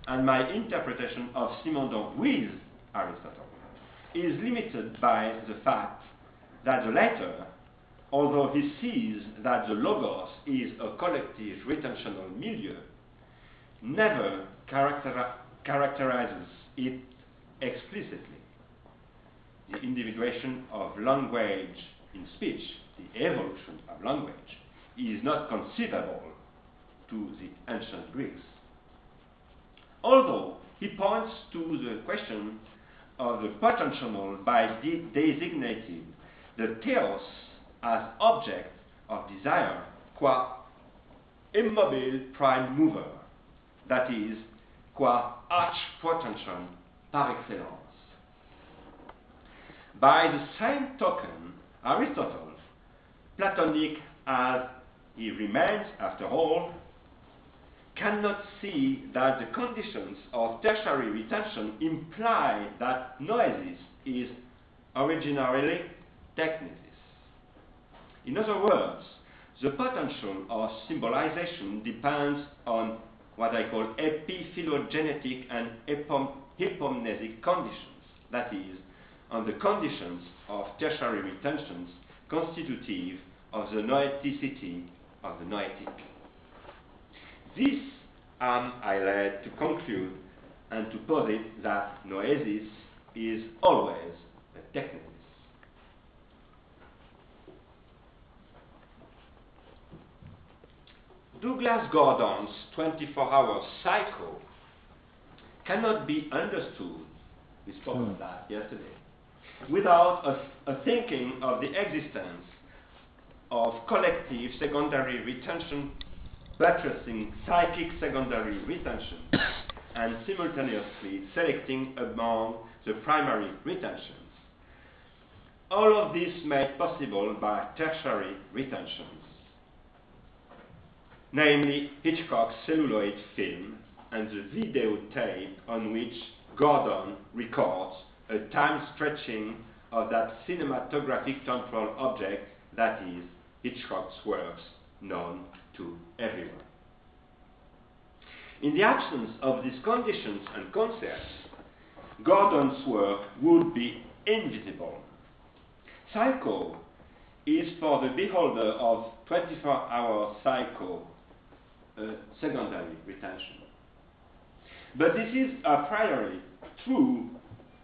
and my interpretation of Simondon with Aristotle is limited by the fact that the latter, although he sees that the logos is a collective retentional milieu, never characteri characterizes it explicitly. The individuation of language in speech, the evolution of language, is not conceivable to the ancient Greeks. Although he points to the question of the potential by de designating the theos as object of desire, qua immobile prime mover, that is, qua arch potential par excellence. By the same token, Aristotle, Platonic as he remains after all, cannot see that the conditions of tertiary retention imply that noesis is originarily technesis. In other words, the potential of symbolization depends on what I call epiphylogenetic and hypomnesic conditions, that is, on the conditions of tertiary retentions constitutive of the noeticity of the noetic. This am I led to conclude and to posit that noesis is always a technesis. Douglas Gordon's 24-hour Psycho cannot be understood, we spoke of hmm. that yesterday, without a, a thinking of the existence of collective secondary retention buttressing psychic secondary retention and simultaneously selecting among the primary retentions. All of this made possible by tertiary retentions, namely Hitchcock's celluloid film and the videotape on which Gordon records a time stretching of that cinematographic temporal object that is Hitchcock's works known to everyone. In the absence of these conditions and concepts, Gordon's work would be invisible. Psycho is for the beholder of 24-hour psycho uh, secondary retention. But this is a priori true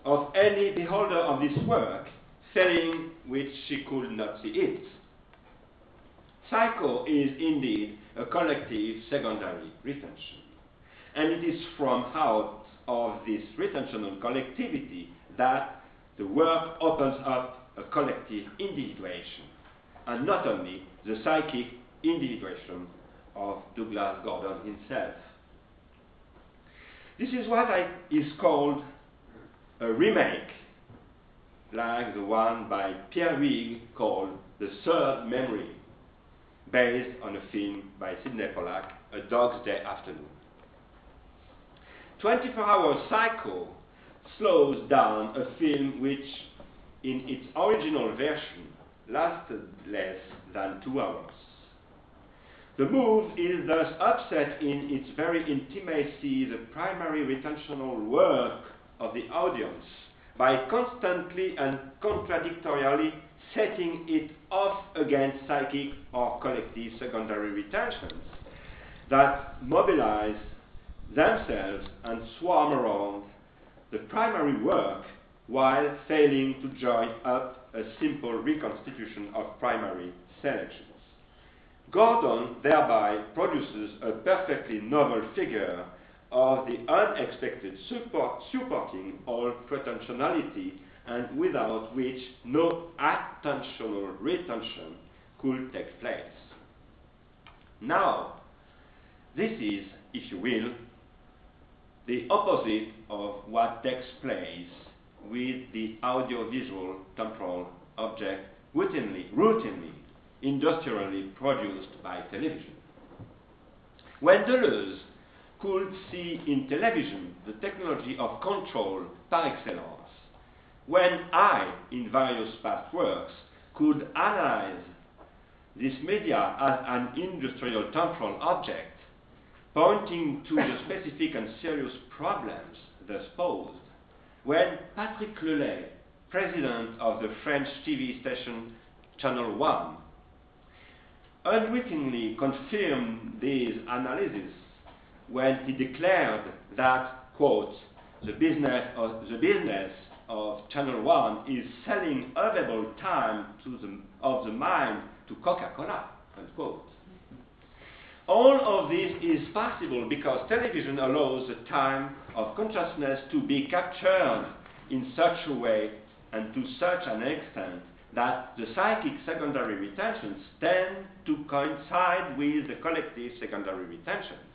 of any beholder of this work, saying which she could not see it. Psycho is indeed a collective secondary retention. And it is from out of this retentional collectivity that the work opens up a collective individuation, and not only the psychic individuation of Douglas Gordon himself. This is what I, is called a remake, like the one by Pierre Huyghe called The Third Memory, based on a film by Sidney Pollack, A Dog's Day Afternoon. 24 Hour Psycho slows down a film which, in its original version, lasted less than two hours. The move is thus upset in its very intimacy the primary retentional work of the audience by constantly and contradictorily setting it off against psychic or collective secondary retentions that mobilize themselves and swarm around the primary work while failing to join up a simple reconstitution of primary selections. Gordon thereby produces a perfectly novel figure of the unexpected support, supporting all protensionality and without which no attentional retention could take place. Now, this is, if you will, the opposite of what takes place with the audiovisual temporal object routinely, routinely, industrially produced by television. When Deleuze could see in television the technology of control par excellence, when I, in various past works, could analyze this media as an industrial temporal object, pointing to the specific and serious problems thus posed, when Patrick Le Lay, president of the French TV station Channel 1, unwittingly confirmed these analyses when he declared that, quote, the business of, the business of Channel 1 is selling available time to the, of the mind to Coca-Cola. All of this is possible because television allows the time of consciousness to be captured in such a way and to such an extent that the psychic secondary retentions tend to coincide with the collective secondary retentions,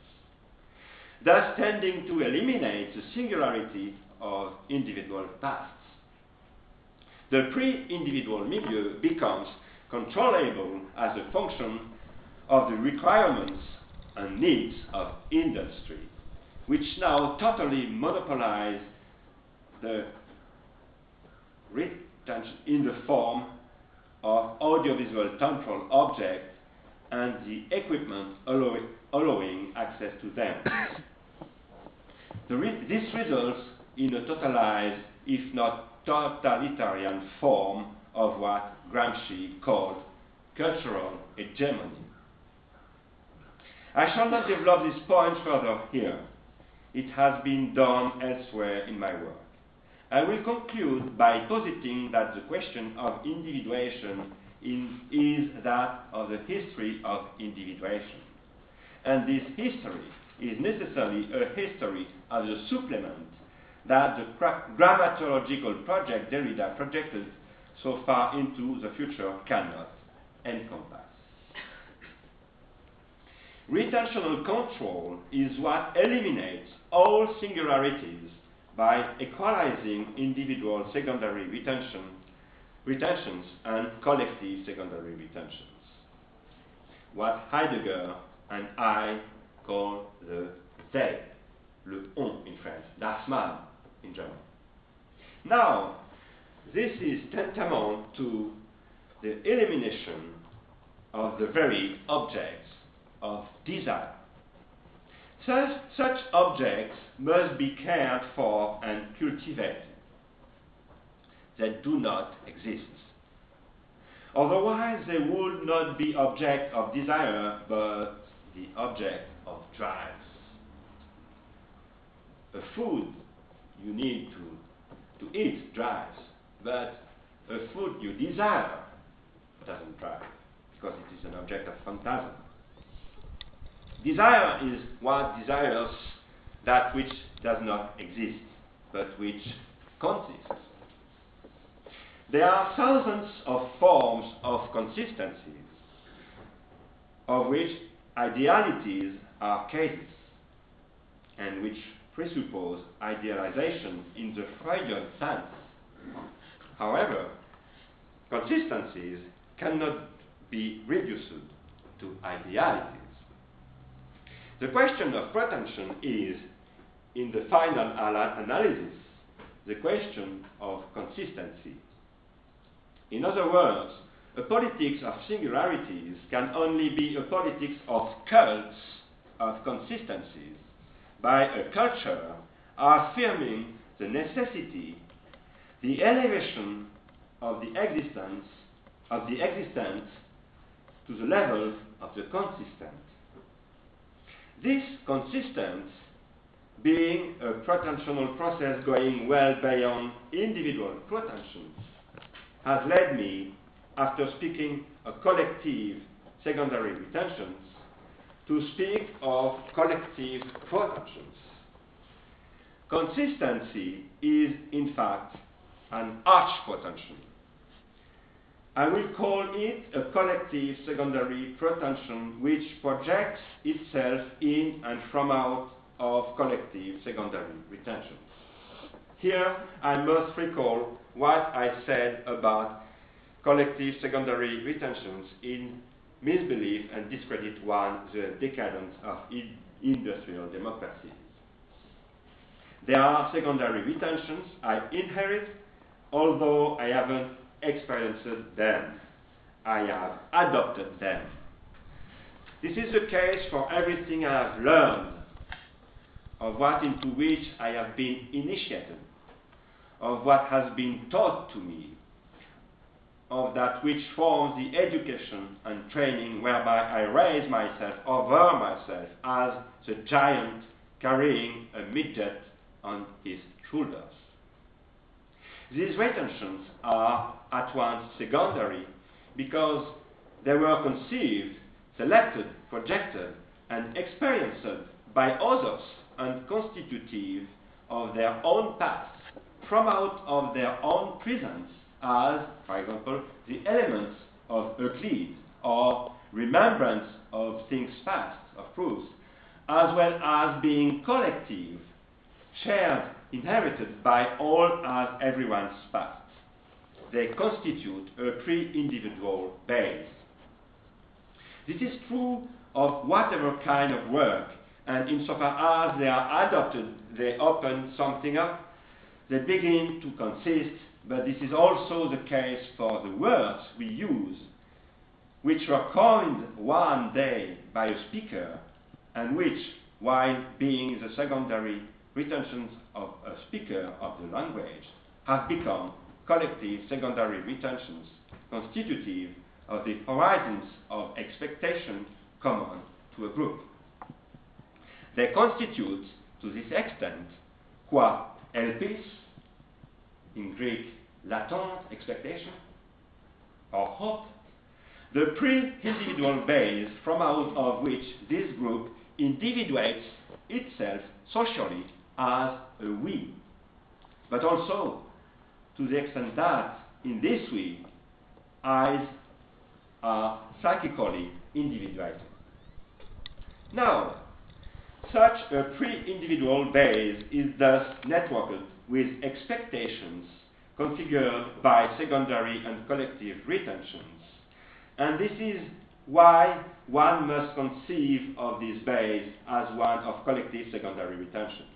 thus tending to eliminate the singularity of individual pasts. The pre-individual milieu becomes controllable as a function of the requirements and needs of industry, which now totally monopolize the retention in the form of audiovisual temporal objects and the equipment allowing, access to them. Re this results in a totalized, if not totalitarian form of what Gramsci called cultural hegemony. I shall not develop this point further here. It has been done elsewhere in my work. I will conclude by positing that the question of individuation in, is that of the history of individuation. And this history is necessarily a history as a supplement that the grammatological project Derrida projected so far into the future cannot encompass. Retentional control is what eliminates all singularities by equalizing individual secondary retention, retentions and collective secondary retentions. What Heidegger and I call the they, le on in French, das Man in German. Now, this is tantamount to the elimination of the very objects of desire. Such, such objects must be cared for and cultivated. They do not exist. Otherwise, they would not be object of desire, but the object of drives. A food you need to, to eat drives, but a food you desire doesn't drive, because it is an object of phantasm. Desire is what desires that which does not exist, but which consists. There are thousands of forms of consistencies, of which idealities are cases, and which presuppose idealization in the Freudian sense. However, consistencies cannot be reduced to idealities. The question of protension is, in the final analysis, the question of consistency. In other words, a politics of singularities can only be a politics of cults of consistencies by a culture affirming the necessity, the elevation of the existence of the existence to the level of the consistent. This consistence being a protensional process going well beyond individual protensions has led me, after speaking of collective secondary retentions, to speak of collective protensions. Consistency is, in fact, an arch potential. I will call it a collective secondary protension which projects itself in and from out of collective secondary retentions. Here I must recall what I said about collective secondary retentions in Misbelief and Discredit 1, The Decadence of Industrial Democracy. There are secondary retentions I inherit, although I haven't experienced them. I have adopted them. This is the case for everything I have learned, of what into which I have been initiated, of what has been taught to me, of that which forms the education and training whereby I raise myself over myself as the giant carrying a midget on his shoulders. These retentions are at once secondary because they were conceived, selected, projected, and experienced by others and constitutive of their own past from out of their own presence as, for example, the elements of Euclid or remembrance of things past, of proofs, as well as being collective, shared, inherited by all as everyone's past. They constitute a pre-individual base. This is true of whatever kind of work, and insofar as they are adopted, they open something up, they begin to consist, but this is also the case for the words we use, which were coined one day by a speaker, and which, while being the secondary retentions of a speaker of the language, have become collective secondary retentions constitutive of the horizons of expectation common to a group. They constitute, to this extent, qua elpis, in Greek, latent expectation, or hope, the pre-individual base from out of which this group individuates itself socially as a we, but also to the extent that in this we, eyes are psychically individuated. Now, such a pre-individual base is thus networked with expectations configured by secondary and collective retentions. And this is why one must conceive of this base as one of collective secondary retentions.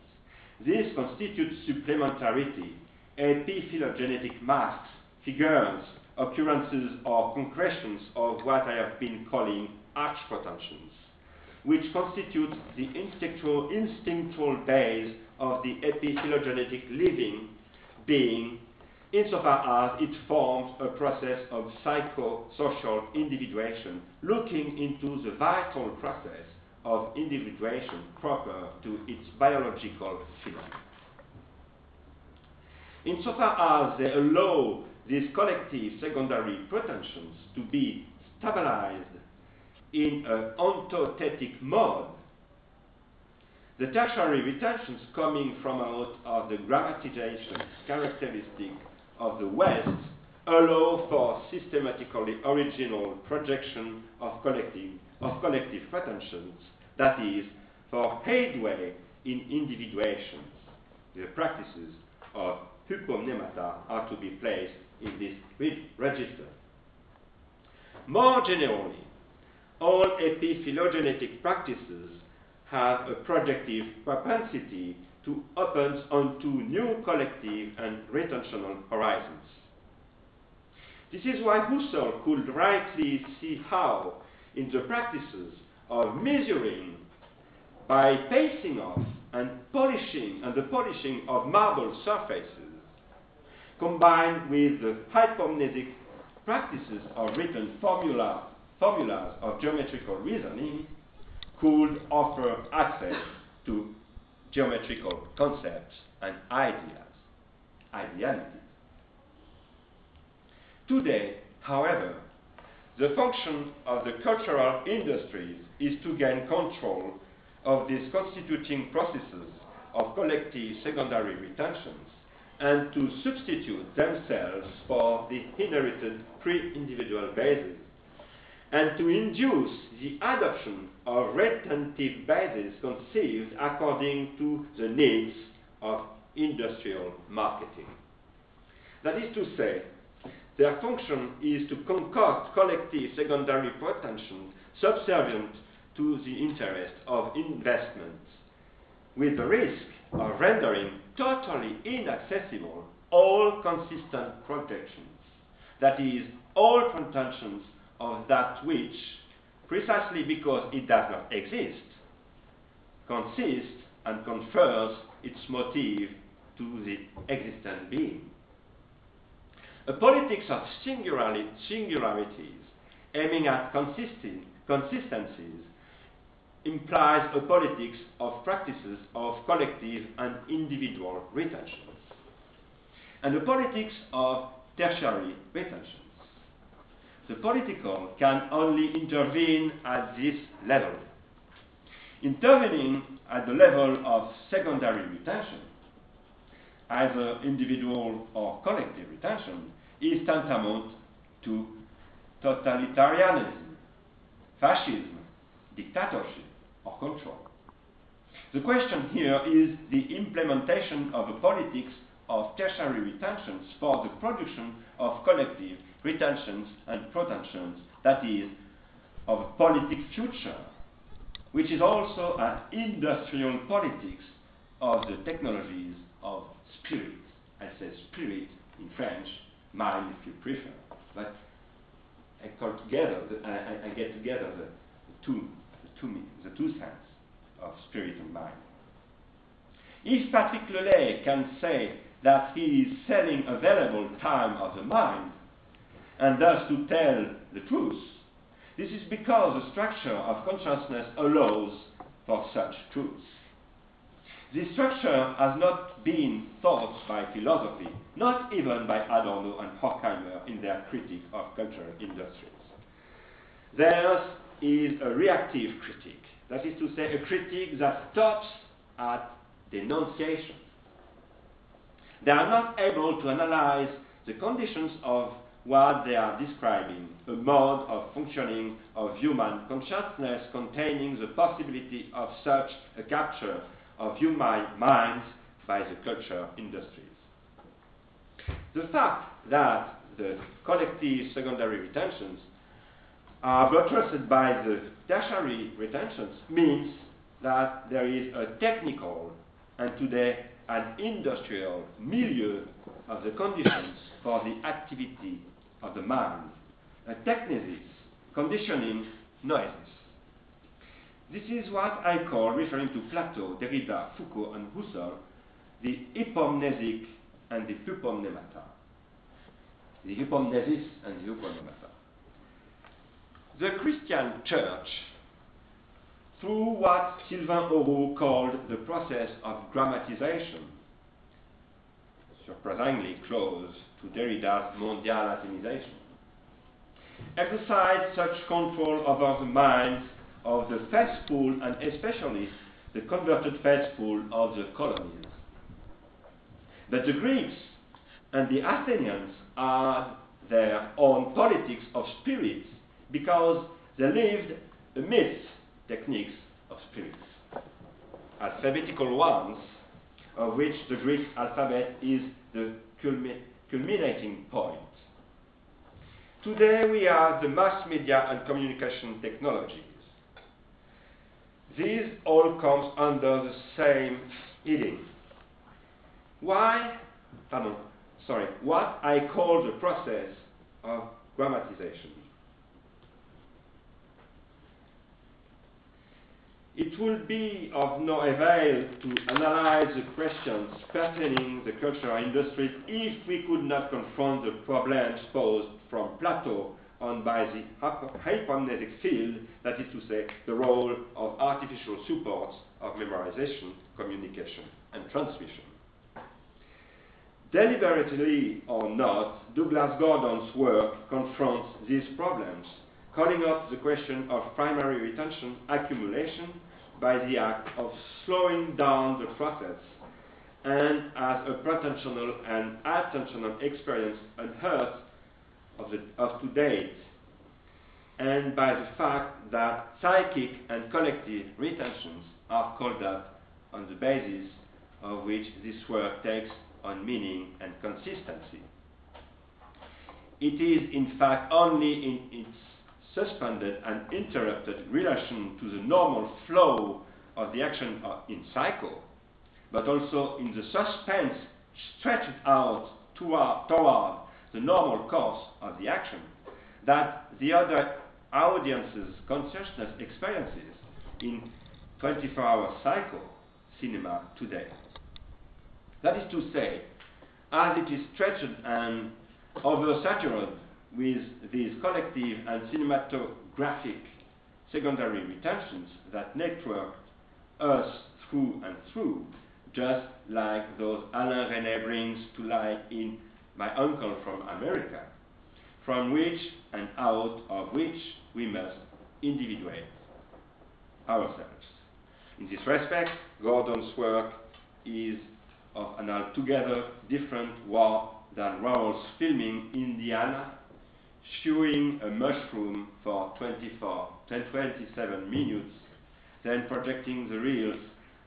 This constitutes supplementarity, epiphylogenetic masks, figures, occurrences or concretions of what I have been calling archprotensions, which constitute the instinctual, instinctual base of the epiphylogenetic living being insofar as it forms a process of psychosocial individuation, looking into the vital process of individuation proper to its biological phenomenon. Insofar as they allow these collective secondary pretensions to be stabilized in an orthothetic mode, the tertiary retentions coming from out of the grammatization characteristic of the West allow for systematically original projection of collective, of collective protensions, that is, for headway in individuations. The practices of hypomnemata are to be placed in this register. More generally, all epiphylogenetic practices have a projective propensity to open onto new collective and retentional horizons. This is why Husserl could rightly see how, in the practices of measuring by pacing off and polishing and the polishing of marble surfaces, combined with the hypomnesic practices of written formula, formulas of geometrical reasoning, could offer access to geometrical concepts and ideas, idealities. Today, however, the function of the cultural industries is to gain control of these constituting processes of collective secondary retentions and to substitute themselves for the inherited pre-individual bases and to induce the adoption of retentive bases conceived according to the needs of industrial marketing. That is to say, their function is to concoct collective secondary pretensions subservient to the interest of investments, with the risk of rendering totally inaccessible all consistent projections, that is, all protensions of that which precisely because it does not exist, consists and confers its motive to the existent being. A politics of singularities aiming at consistencies implies a politics of practices of collective and individual retentions, and a politics of tertiary retentions. The political can only intervene at this level. Intervening at the level of secondary retention, either individual or collective retention, is tantamount to totalitarianism, fascism, dictatorship, or control. The question here is the implementation of a politics of tertiary retentions for the production of collective retentions and protensions, that is, of a politic future, which is also an industrial politics of the technologies of spirit. I say spirit in French, mind if you prefer. But I call together, the, I, I, get together the, the two, the two, the two sense of spirit and mind. If Patrick Le Lay can say that he is selling available time of the mind, and thus to tell the truth, this is because the structure of consciousness allows for such truths. This structure has not been thought by philosophy, not even by Adorno and Horkheimer in their critique of cultural industries. Theirs is a reactive critique, that is to say, a critique that stops at denunciation. They are not able to analyze the conditions of what they are describing, a mode of functioning of human consciousness containing the possibility of such a capture of human minds by the culture industries. The fact that the collective secondary retentions are buttressed by the tertiary retentions means that there is a technical and today an industrial milieu of the conditions for the activity of the mind, a technesis, conditioning noesis. This is what I call, referring to Plato, Derrida, Foucault, and Husserl, the hypomnesic and the hypomnemata. The hypomnesis and the hypomnemata. The Christian church, through what Sylvain Auroux called the process of grammatization, surprisingly close to Derrida's mondial Latinization, exercised such control over the minds of the faithful and especially the converted faithful of the colonies. But the Greeks and the Athenians had their own politics of spirits because they lived amidst techniques of spirits. Alphabetical ones, of which the Greek alphabet is the culminating point. Today we have the mass media and communication technologies. This all comes under the same heading. Why, pardon, sorry, what I call the process of grammatization. It will be of no avail to analyze the questions pertaining the cultural industries if we could not confront the problems posed from Plato on by the hypomnetic field, that is to say, the role of artificial supports of memorization, communication, and transmission. Deliberately or not, Douglas Gordon's work confronts these problems, calling up the question of primary retention accumulation by the act of slowing down the process and as a potential and attentional experience unheard of, the, of to date, and by the fact that psychic and collective retentions are called up on the basis of which this work takes on meaning and consistency. It is, in fact, only in its suspended and interrupted relation to the normal flow of the action uh, in cycle, but also in the suspense stretched out toward, toward the normal course of the action, that the other audience's consciousness experiences in 24-hour cycle cinema today. That is to say, as it is stretched and oversaturated with these collective and cinematographic secondary retentions that network us through and through, just like those Alain Resnais brings to light in My Uncle from America, from which and out of which we must individuate ourselves. In this respect, Gordon's work is of an altogether different war than Raoul's filming Indiana, showing a mushroom for 24, 27 minutes, then projecting the reels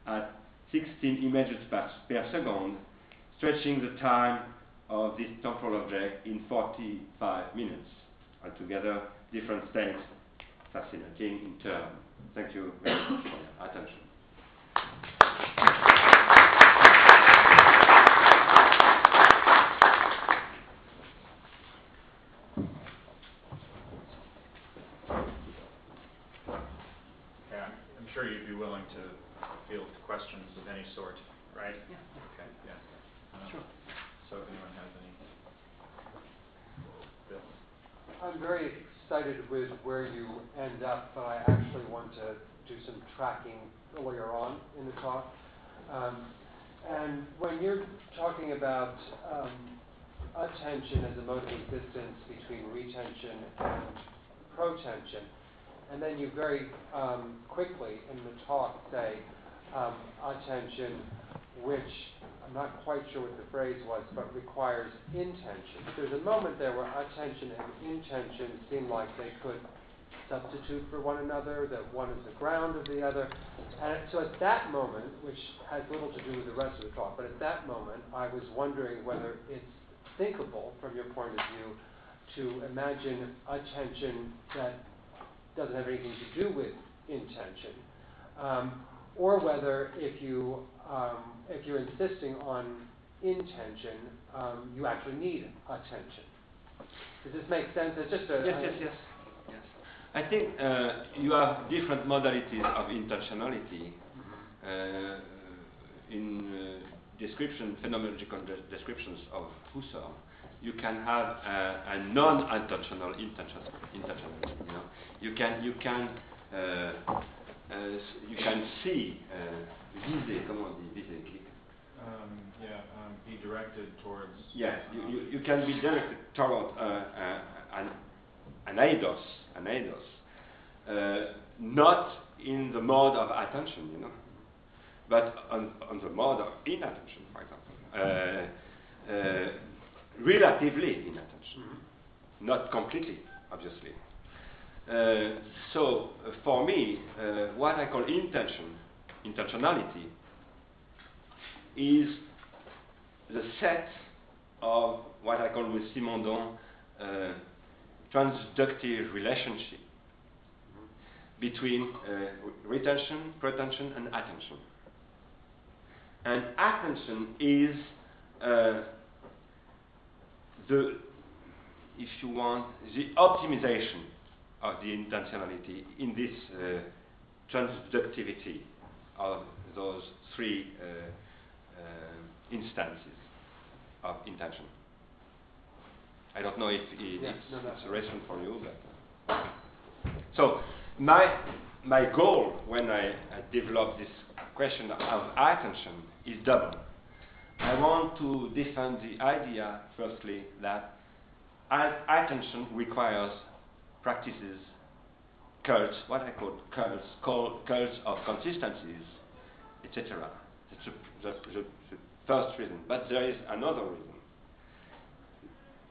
at 16 images per, per second, stretching the time of this temporal object in 45 minutes. Altogether, different states, fascinating in turn. Thank you very much for your attention. Yeah, I'm sure you'd be willing to field questions of any sort, right? Yeah. Okay, yeah. Um, Sure. So if anyone has any? Bill? I'm very with where you end up, but I actually want to do some tracking earlier on in the talk. Um, and when you're talking about um, attention as a mode of existence between retention and protension, and then you very um, quickly in the talk say um, attention, which I'm not quite sure what the phrase was, but requires intention. There's a moment there where attention and intention seem like they could substitute for one another, that one is the ground of the other. And so at that moment, which has little to do with the rest of the talk, but at that moment, I was wondering whether it's thinkable from your point of view to imagine attention that doesn't have anything to do with intention, um, or whether if you um, if you're insisting on intention, um, you actually need attention. Does this make sense? It's just a Yes, yes, yes. yes. I think uh, you have different modalities of intentionality uh, in uh, description, phenomenological de- descriptions of Husserl. You can have a, a non-intentional intention. You know, you can you can uh, uh, you can see uh, viser, comment on dit viser, click. Um, yeah, um, be directed towards. Yes, you, you, you can be directed toward uh, uh, an, an eidos, an eidos, uh, not in the mode of attention, you know, but on, on the mode of inattention, for example, uh, uh, relatively inattention, not completely, obviously. Uh, so, uh, for me, uh, what I call intention, intentionality, is the set of what I call with Simondon uh, transductive relationship between uh, retention, protension, and attention. And attention is uh, the, if you want, the optimization of the intentionality in this uh, transductivity of those three uh, uh, instances of intention. I don't know if it, Yeah, it's, no, no. it's a response for you, but so my my goal when I, I develop this question of attention is double. I want to defend the idea, firstly, that attention requires practices, cults, what I call cults, call, cults of consistencies, etc. That's the, the, the, the first reason. But there is another reason.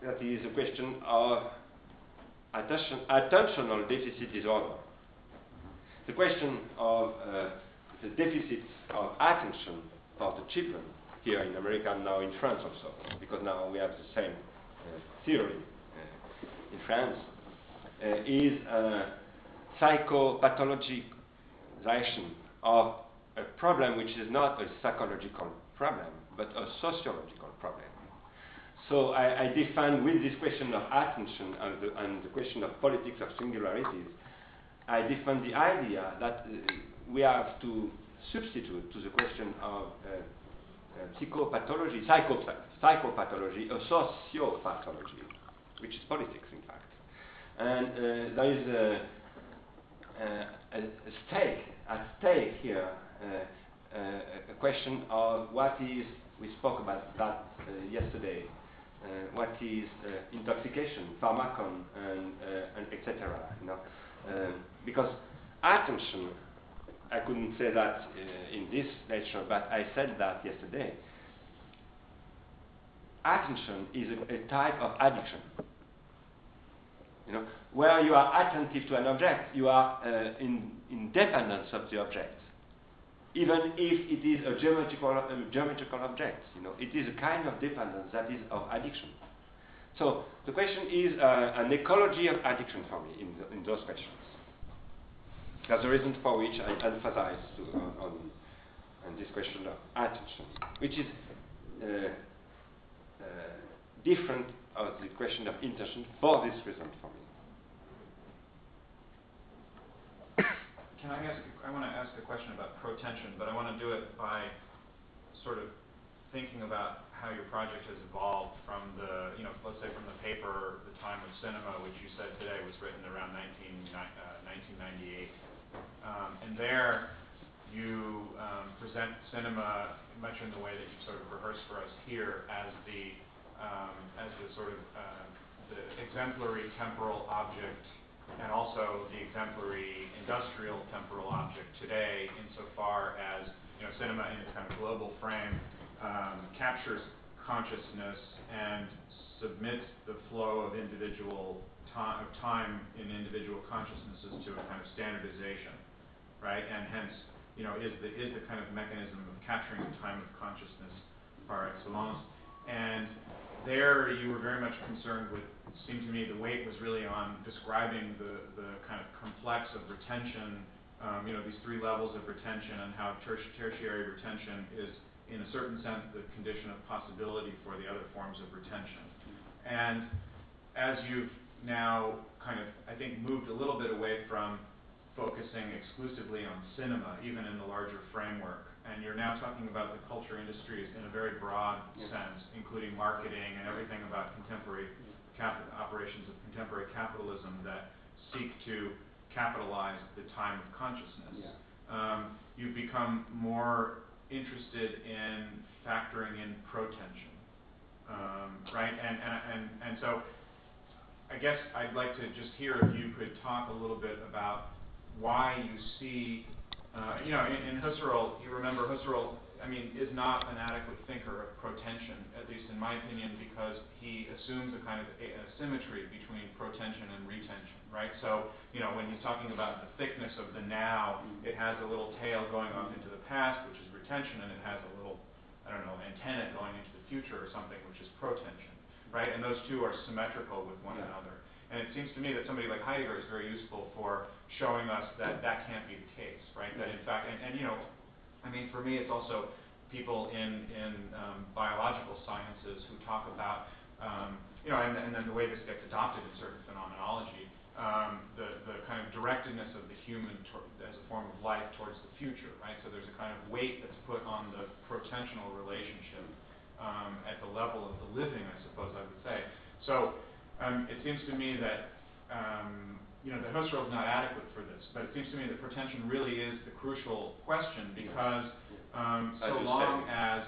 That is a question of attention, attentional deficit disorder. The question of uh, the deficit of attention for the children here in America and now in France also, because now we have the same uh, theory uh, in France, uh, is psychopathologization of a problem which is not a psychological problem, but a sociological problem. So I, I define with this question of attention and the, and the question of politics of singularities, I defend the idea that uh, we have to substitute to the question of uh, uh, psychopathology, psychopath, psychopathology, a sociopathology, which is politics, in fact. And uh, there is a, a, a, stake at stake here, uh, uh, a question of what is, we spoke about that uh, yesterday, what is intoxication, pharmacon, and, and etc. You know? Um, because attention, I couldn't say that uh, in this lecture, but I said that yesterday. Attention is a, a type of addiction. You know, where you are attentive to an object, you are uh, in, in dependence of the object, even if it is a geometrical, uh, geometrical object. You know, it is a kind of dependence that is of addiction. So the question is uh, an ecology of addiction for me in, the, in those questions. That's the reason for which I emphasize to, uh, on, on, this question of attention, which is uh, uh, different of the question of intention for this reason for me. Can I ask? I want to ask a question about protension, but I want to do it by sort of thinking about how your project has evolved from the, you know, let's say from the paper, The Time of Cinema, which you said today was written around 19, uh, 1998. Um, and there you um, present cinema much in the way that you sort of rehearsed for us here as the, um, as the sort of uh, the exemplary temporal object and also the exemplary industrial temporal object today insofar as you know, cinema in its kind of global frame um, captures consciousness and submits the flow of individual time, of time in individual consciousnesses to a kind of standardization, right? And hence, you know, is the is the kind of mechanism of capturing the time of consciousness par excellence. And there, you were very much concerned with. It seemed to me the weight was really on describing the the kind of complex of retention. Um, you know, these three levels of retention and how tertiary retention is in a certain sense, the condition of possibility for the other forms of retention. And as you've now kind of, I think, moved a little bit away from focusing exclusively on cinema, even in the larger framework, and you're now talking about the culture industries in a very broad yes. sense, including marketing and everything about contemporary cap- operations of contemporary capitalism that seek to capitalize the time of consciousness. Yeah. Um, you've become more interested in factoring in protension, um, right? And, and, and, and so I guess I'd like to just hear if you could talk a little bit about why you see, uh, you know, in, in Husserl, you remember Husserl, I mean, is not an adequate thinker of protension, at least in my opinion, because he assumes a kind of a, a symmetry between protension and retention, right? So, you know, when he's talking about the thickness of the now, it has a little tail going off into the past, which is retention and it has a little, I don't know, antenna going into the future or something, which is protension, right? And those two are symmetrical with one yeah. another. And it seems to me that somebody like Heidegger is very useful for showing us that that can't be the case, right? That in fact, and, and you know, I mean, for me, it's also people in in um, biological sciences who talk about, um, you know, and, and then the way this gets adopted in certain phenomenology, um, the, the kind of directedness of the human as a form of life towards the future, right? So there's a kind of weight that's put on the protensional relationship um, at the level of the living, I suppose I would say. So um, it seems to me that um, you know the Husserl is not adequate for this, but it seems to me that protension really is the crucial question because um, so long as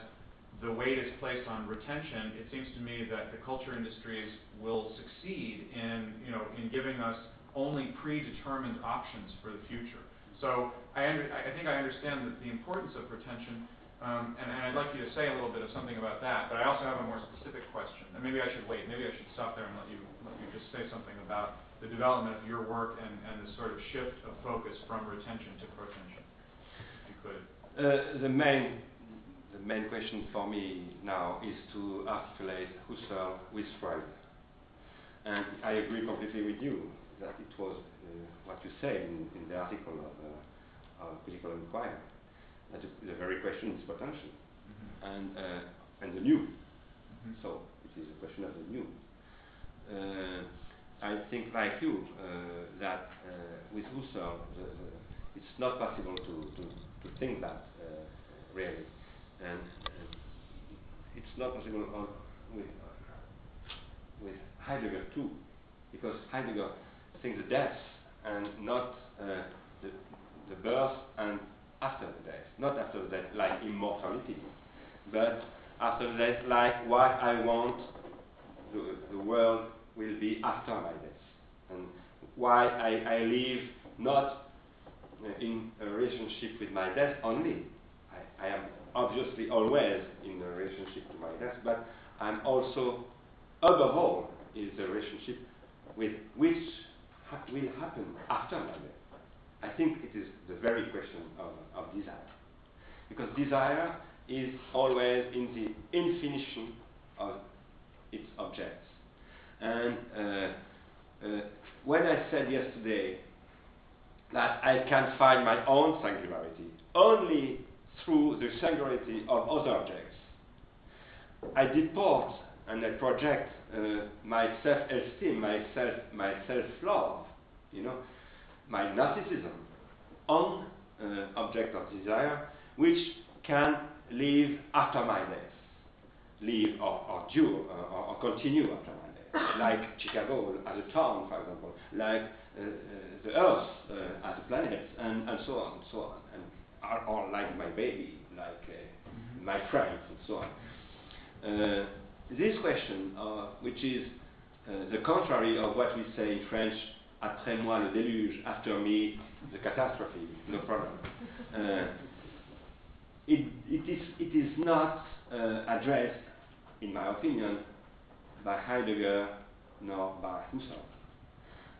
the weight is placed on retention, it seems to me that the culture industries will succeed in, you know, in giving us only predetermined options for the future. So I, under, I think I understand the, the importance of retention, um, and, and, I'd like you to say a little bit of something about that. But I also have a more specific question, and maybe I should wait. Maybe I should stop there and let you let you just say something about the development of your work and, and the sort of shift of focus from retention to protension, if you could. Uh, the main the main question for me now is to articulate Husserl with Freud. And I agree completely with you that it was uh, what you said in, in the article of, uh, of Critical Inquiry, that the, the, very question is potential mm-hmm. and, uh, and the new. Mhm. So it is a question of the new. Uh, I think, like you, uh, that uh, with Husserl, the, the, it's not possible to, to, to think that uh, really, and uh, it's not possible on, with with Heidegger too, because Heidegger thinks the death and not uh, the, the birth and after the death, not after the death like immortality, but after the death like what I want the, the world will be after my death, and why I, I live not uh, in a relationship with my death only. I, I am obviously always in a relationship to my death, but I'm also above all is the relationship with which ha will happen after my death. I think it is the very question of, of desire. Because desire is always in the infinition of its objects. And uh, uh, when I said yesterday that I can find my own singularity only through the singularity of other objects, I deport and I project uh, my self-esteem, my self, my self-love, you know, my narcissism on object of desire, which can live after my death, live or, or due uh, or, or, continue after my death, like Chicago as a town, for example, like uh, uh the Earth uh, as a planet, and, and so on and so on, and or, or like my baby, like mm-hmm. my friends, and so on. This question, uh, which is uh, the contrary of what we say in French, après moi le déluge, after me the catastrophe, no problem. Uh, it, it, is, it is not uh, addressed, in my opinion, by Heidegger nor by Husserl.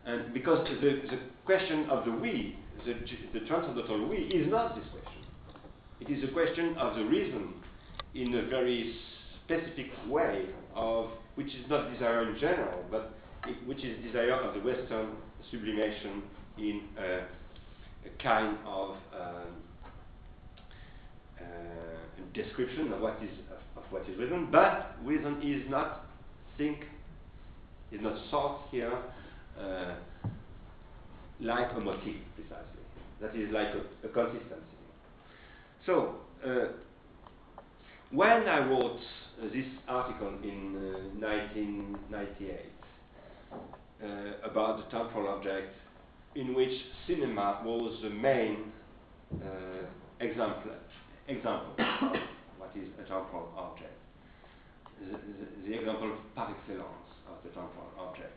And because the, the question of the we, the, the transcendental we, is not this question. It is a question of the reason in a very specific way of which is not desire in general, but it, which is desire of the Western sublimation in a, a kind of um, uh, description of what is of, of, what is reason. But reason is not think is not sought here uh, like a motif precisely. That is like a, a consistency. So. Uh, when I wrote this article in uh, 1998 uh, about the temporal object, in which cinema was the main uh, example, example of what is a temporal object, the, the, the, example par excellence of the temporal object.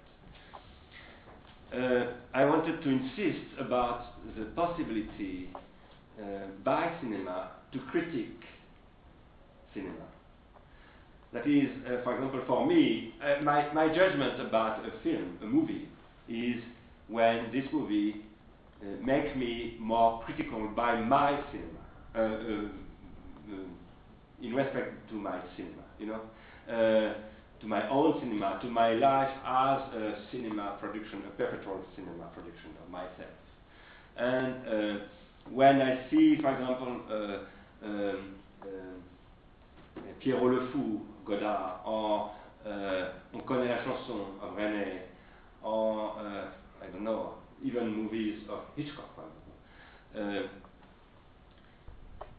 Uh, I wanted to insist about the possibility uh, by cinema to critique cinema. That is, uh, for example, for me, uh, my, my judgment about a film, a movie, is when this movie uh, makes me more critical by my cinema, uh, uh, uh, in respect to my cinema, you know, to my own cinema, to my life as a cinema production, a perpetual cinema production of myself. And when I see, for example, um, Pierrot le Fou, Godard, en, uh, on connaît la chanson of Resnais, or uh, I don't know, even movies of Hitchcock, uh,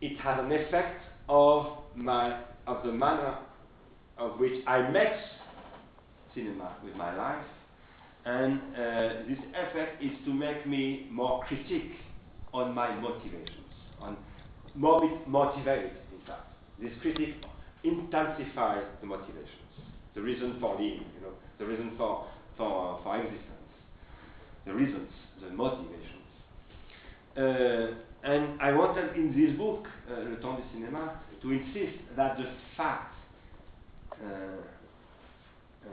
it has an effect of my of the manner of which I mix cinema with my life, and this effect is to make me more critique on my motivations, on more motivated, in fact. This critique intensifies the motivations, the reason for living, you know, the reason for, for, for existence, the reasons, the motivations. Uh, and I wanted in this book, uh, Le Temps du Cinéma, to insist that the fact uh, uh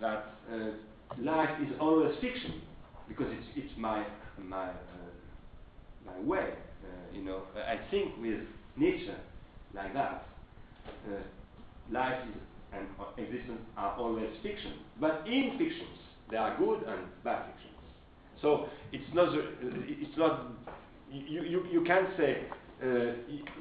that uh, life is always fiction, because it's, it's my, my, uh, my way, you know. I think with Nietzsche like that life is, and existence are always fiction. But in fictions, there are good and bad fictions. So it's not, it's not you, you, you can say uh,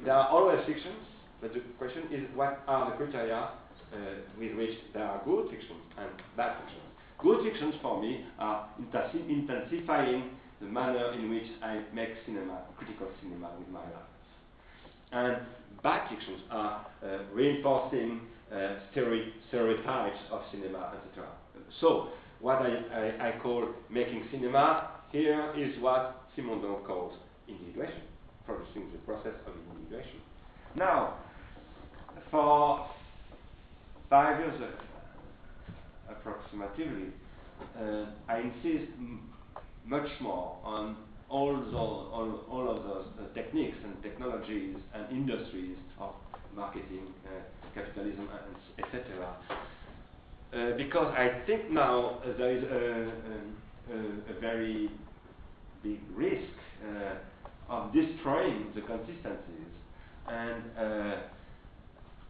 there are always fictions, but the question is what are the criteria uh, uh, with which there are good fictions and bad fictions. Good fictions for me are intensi- intensifying the manner in which I make cinema, critical cinema with my life. And bad fictions are uh, reinforcing uh, stere- stereotypes of cinema, etc. So, what I, I, I, call making cinema here is what Simondon calls individuation, producing the process of individuation. Now, for five years uh, approximately, uh, I insist much more on all, all, all of those uh, techniques and technologies and industries of marketing, uh, capitalism, etc. Uh, because I think now there is a, a, a, very big risk uh, of destroying the consistencies. And uh,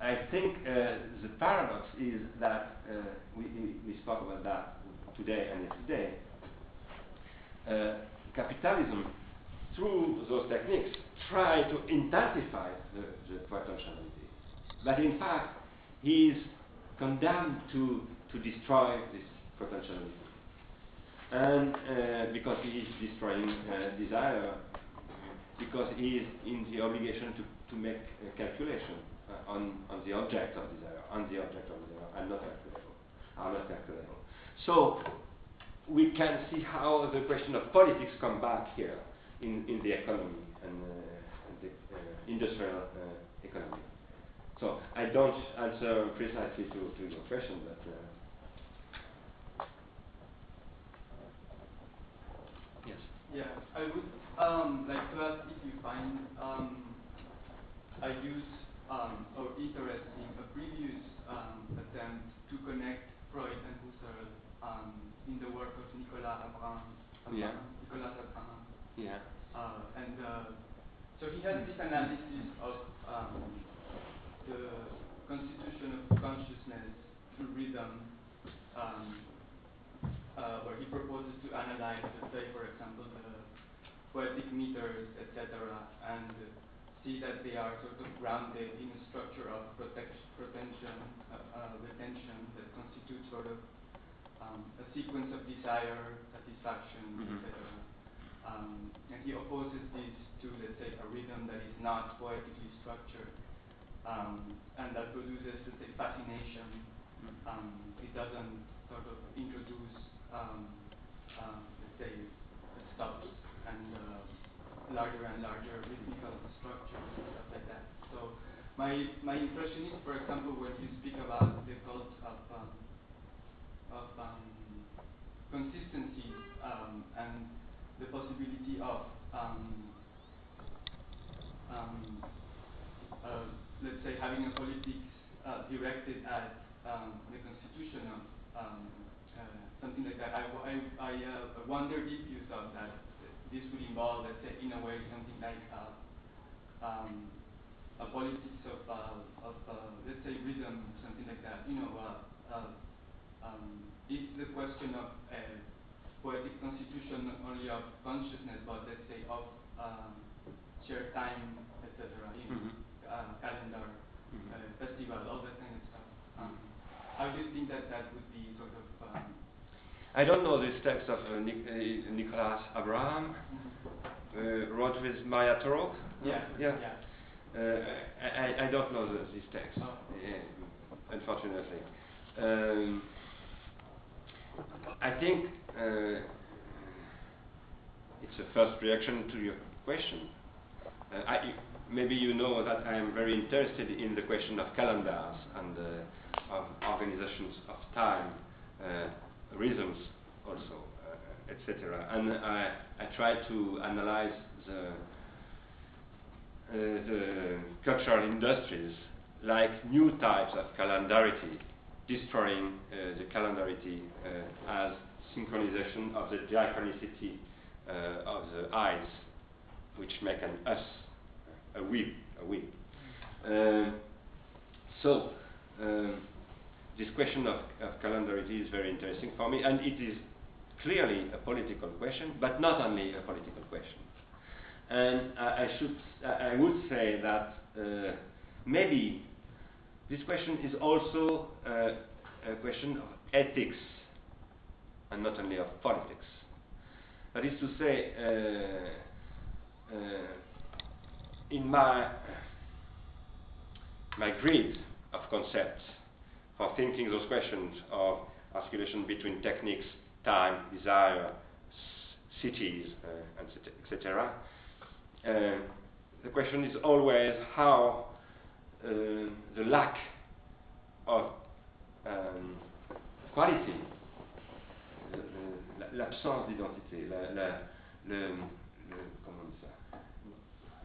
I think uh, the paradox is that we, we spoke about that today and yesterday. Capitalism, through those techniques, try to intensify the, the potentiality. But in fact, he is condemned to, to destroy this potentiality. And uh, because he is destroying uh, desire, because he is in the obligation to, to make a calculation uh, on, on the object of desire, on the object of desire, and not calculable, are not calculable. So we can see how the question of politics come back here in, in the economy and uh, the uh, industrial uh, economy. So I don't answer precisely to, to your question, but uh, yes. Yeah, I would um, like to ask if you find um, a use um, or interest in a previous um, attempt to connect Freud and Husserl um, in the work of Nicolas Abraham. Yeah. Nicolas Abraham. Yeah. Uh, and uh, so he has this analysis of um, the constitution of consciousness through rhythm, um, uh, where he proposes to analyze, let's say, for example, the poetic meters, etc., and see that they are sort of grounded in a structure of protension, uh, uh, retention that constitutes sort of um, a sequence of desire, satisfaction, mm-hmm. etc. Um, and he opposes this to, let's say, a rhythm that is not poetically structured um, and that produces, let's say, fascination. Um, it doesn't sort of introduce, um, um, let's say, stops and uh, larger and larger rhythmical structures and stuff like that. So my my impression is, for example, when you speak about the cult of um, of um, consistency um, and the possibility of um, uh, let's say, having a politics uh, directed at the constitution of uh, something like that. I, I, I uh, wondered if you thought that this would involve, let's say, in a way, something like uh, um, a politics of, uh, of let's say, rhythm, something like that. You know, um, it's the question of poetic constitution not only of consciousness, but let's say of um, shared time, etc. You know, mm-hmm uh, calendar, mm-hmm. uh, festival, all that kind of stuff. Um, how do you think that that would be sort of? Um, I don't know this text of uh, Nic- uh, Nicolas Abraham, mm-hmm. uh, wrote with Maria Torok. Yeah. Yeah. yeah. Uh, I, I don't know the, this text, oh. unfortunately. Um, I think uh, it's a first reaction to your question. I, maybe you know that I am very interested in the question of calendars and uh, of organizations of time, uh, rhythms also, uh, etc. And I, I try to analyze the, uh, the cultural industries like new types of calendarity, destroying uh, the calendarity uh, as synchronization of the diachronicity of the eyes, which make an us a week, a week. Um, so, um, this question of, of calendarity is very interesting for me, and it is clearly a political question, but not only a political question. And I, I should, I would say that uh, maybe this question is also uh, a question of ethics and not only of politics. That is to say, uh, uh, in my my grid of concepts for thinking those questions of articulation between techniques, time, desire, cities, uh, etc. Uh, the question is always how the lack of um, quality, l'absence d'identité, la, la, le, le, comment on dit ça,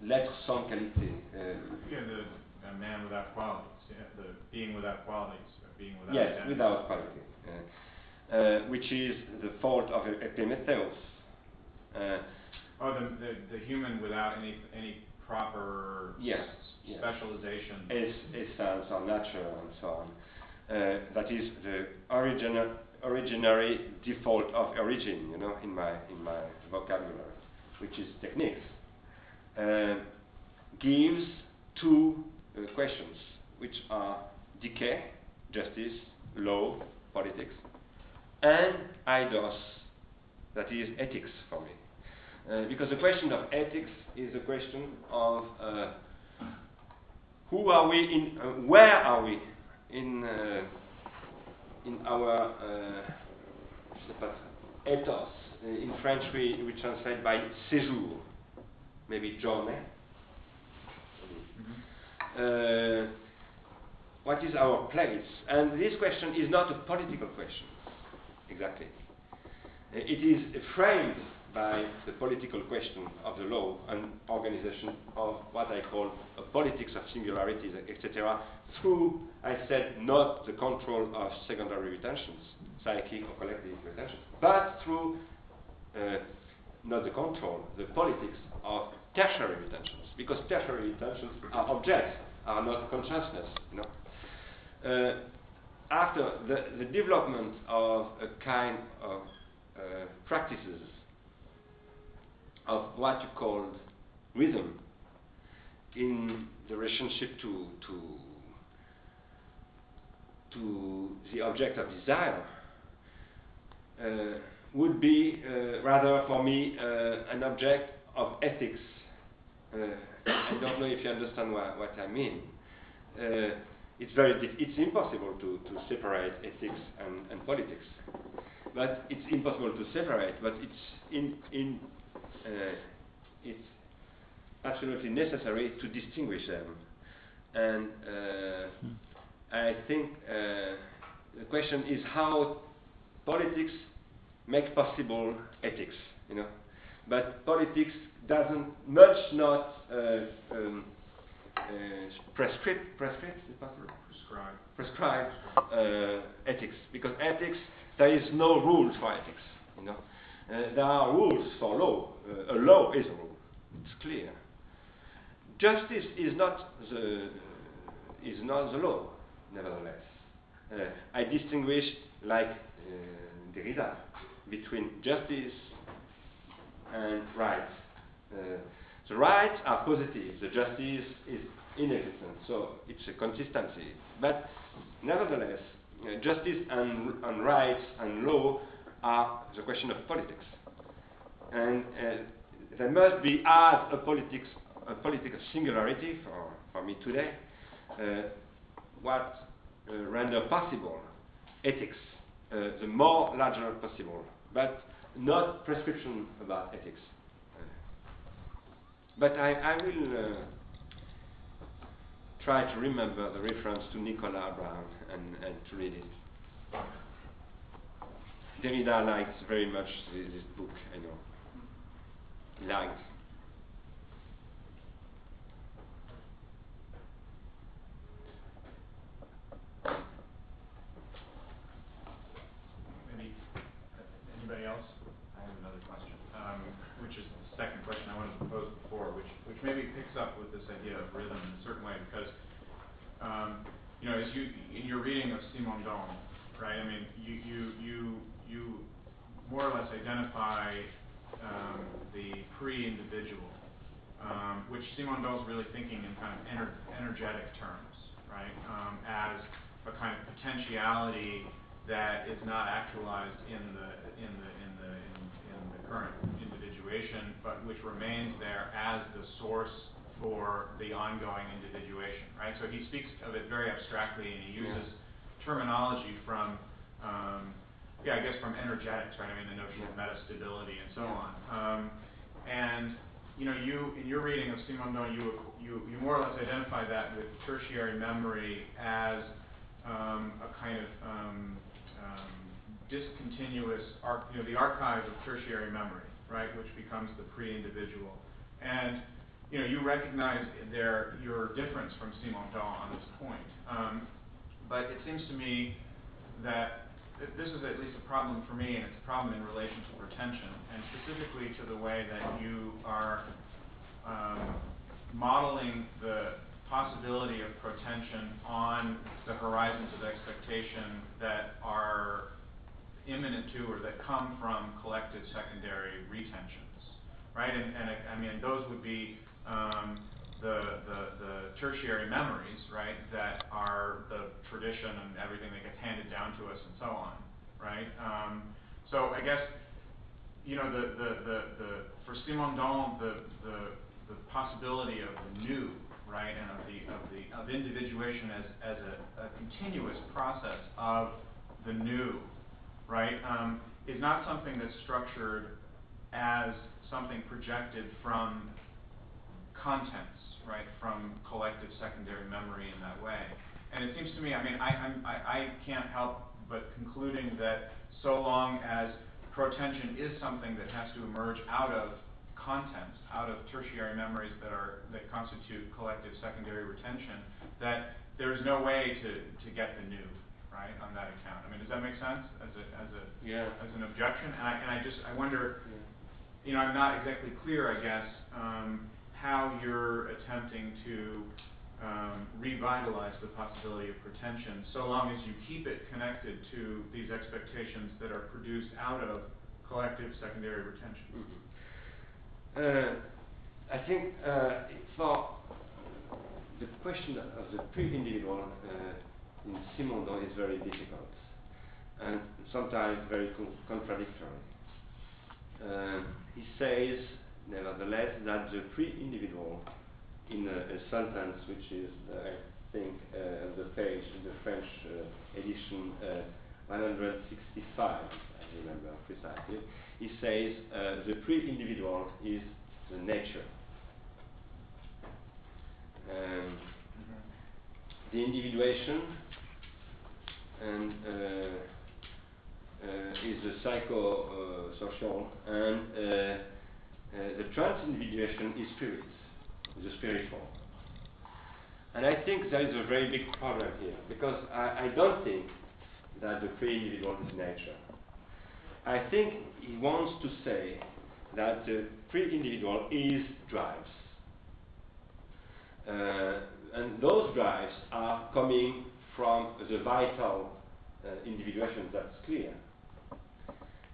l'être sans qualité. Uh, yeah, the a man without qualities, yeah, the being without qualities, being without yes, identity. without quality, uh, uh, which is the fault of Epimetheus. Uh, oh, the, the, the human without any any proper yes, specialization. Yes. essence or nature and so on. Uh, that is the original originary default of origin, you know, in my in my vocabulary, which is techniques, uh, gives two uh, questions, which are dikē, justice, law, politics, and aidōs, that is ethics for me. Uh, because the question of ethics is a question of uh, who are we in, uh, where are we in, uh, in our uh, ethos. Uh, in French, we, we translate by séjour, maybe journey. Uh, what is our place? And this question is not a political question, exactly. It is framed by the political question of the law and organization of what I call a politics of singularities, etc., through, I said, not the control of secondary retentions, psychic or collective retentions, but through uh, not the control, the politics of tertiary retentions, because tertiary retentions are objects, are not consciousness. You know? Uh, after the, the development of a kind of uh, practices of what you call rhythm in the relationship to, to, to the object of desire uh, would be uh, rather for me uh, an object of ethics. Uh, I don't know if you understand what, what I mean. Uh, it's very it's impossible to, to separate ethics and, and politics. But it's impossible to separate, but it's in, in it's absolutely necessary to distinguish them. And uh, I think uh, the question is how politics make possible ethics, you know. But politics doesn't much not uh, um, uh, prescribe, prescribe, is possible? Prescribe. Prescribe uh, ethics because ethics there is no rules for ethics, you know. Uh, there are rules for law. Uh, a law is a rule. It's clear. Justice is not the is not the law. Nevertheless, uh, I distinguish, like uh, Derrida, between justice and rights. The rights are positive. The justice is inexistent. So it's a consistency. But nevertheless, justice and, and rights and law are the question of politics. And uh, there must be, as a politics, a political singularity for, for me today, uh, what uh, render possible ethics, uh, the more larger possible, but not prescription about ethics. Uh, but I, I will uh, try to remember the reference to Nicolas Brown and, and to read it. Derrida likes very much this, this book, I know. He liked. Any, anybody else? I have another question, um, which is the second question I wanted to pose before, which, which maybe picks up with this idea of rhythm in a certain way, because, um, you know, as you, in your reading of Simondon, right, I mean, you, you, you, you more or less identify um, the pre-individual, um, which Simondon is really thinking in kind of ener- energetic terms, right? Um, as a kind of potentiality that is not actualized in the in the in the in, in the current individuation, but which remains there as the source for the ongoing individuation, right? So he speaks of it very abstractly, and he uses Yeah. terminology from, um, yeah, I guess from energetics, right? I mean, the notion of metastability and so on. Um, and you know, you in your reading of Simondon, you you you more or less identify that with tertiary memory as um, a kind of um, um, discontinuous, arch, you know, the archive of tertiary memory, right, which becomes the pre-individual. And you know, you recognize there your difference from Simondon on this point. Um, but it seems to me that th- this is at least a problem for me, and it's a problem in relation to protension, and specifically to the way that you are um, modeling the possibility of protension on the horizons of expectation that are imminent to or that come from collective secondary retentions, right? And, and I, I mean, those would be um, the, the, the tertiary memories, right, that are the tradition and everything that gets handed down to us and so on, right? Um, so I guess, you know, the, the, the, the for Simondon, the, the, the possibility of the new, right, and of the, of the, of individuation as, as a, a continuous process of the new, right, um, is not something that's structured as something projected from contents, right, from collective secondary memory in that way. And it seems to me, I mean, I, I'm, I, I can't help but concluding that so long as protension is something that has to emerge out of contents, out of tertiary memories that are that constitute collective secondary retention, that there's no way to, to get the new, right, on that account. I mean, does that make sense as a as a Yeah. as an objection? And I and I just I wonder Yeah. you know, I'm not exactly clear, I guess, um, how you're attempting to um, revitalize the possibility of protension, so long as you keep it connected to these expectations that are produced out of collective secondary retention. Mhm. Uh, I think uh, for the question of the pre-individual uh, in Simondon is very difficult and sometimes very con- contradictory. Uh, he says, nevertheless, that the pre-individual in a, a sentence which is, I think, uh, the page in the French uh, edition uh, 165, I remember precisely, he says uh, the pre-individual is the nature. Um, the individuation and uh, uh, is the psychosocial and the trans-individuation is spirit, the spiritual. And I think there is a very big problem here because I, I don't think that the pre-individual is nature. I think he wants to say that the pre-individual is drives. Uh, and those drives are coming from the vital uh, individuation, that's clear.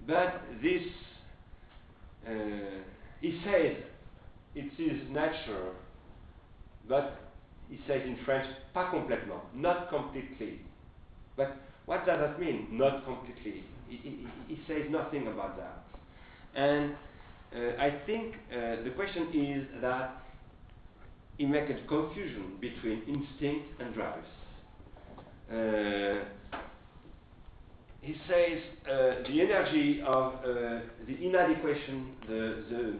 But this, uh, he says it is natural, but he says in French, pas complètement, not completely. But what does that mean, not completely? He, he, he says nothing about that. And uh, I think uh, the question is that he makes a confusion between instinct and drives. Uh, he says uh, the energy of uh, the inadequation, the, the,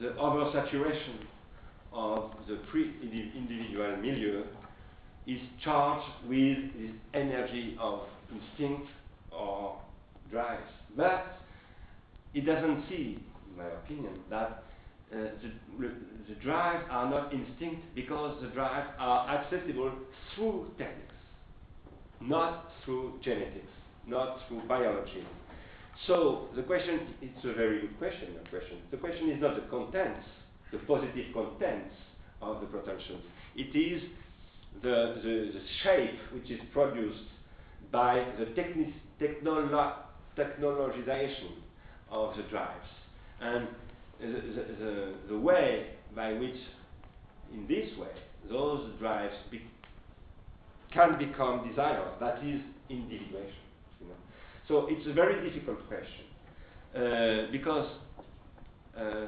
the oversaturation of the pre-individual milieu is charged with this energy of instinct or drives. But it doesn't see, in my opinion, that uh, the, the drives are not instinct because the drives are accessible through techniques, not through genetics, not through biology. So the question, it's a very good question, question. The question is not the contents, the positive contents of the protensions. It is the, the, the shape which is produced by the technolo- technologization of the drives. And the, the, the, way by which, in this way, those drives be, can become desire. That is individuation. So it's a very difficult question uh, because uh,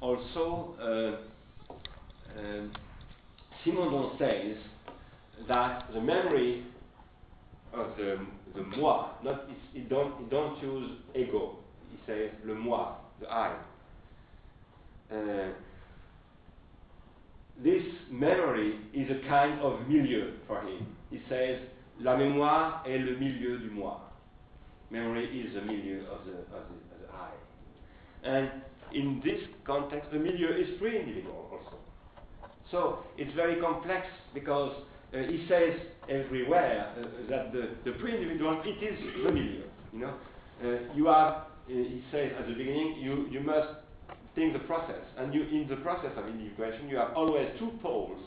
also uh, um, Simondon says that the memory of the, the moi, not he don't don't use ego. He says le moi, the I. Uh, this memory is a kind of milieu for him. He says, la mémoire est le milieu du moi. Memory is the milieu of the, of the, of the I. And in this context, the milieu is pre-individual also. So it's very complex because uh, he says everywhere uh, that the, the pre-individual, it is the milieu. You know, uh, you have, uh, he says at the beginning, you, you must think the process. And you, in the process of individuation, you have always two poles,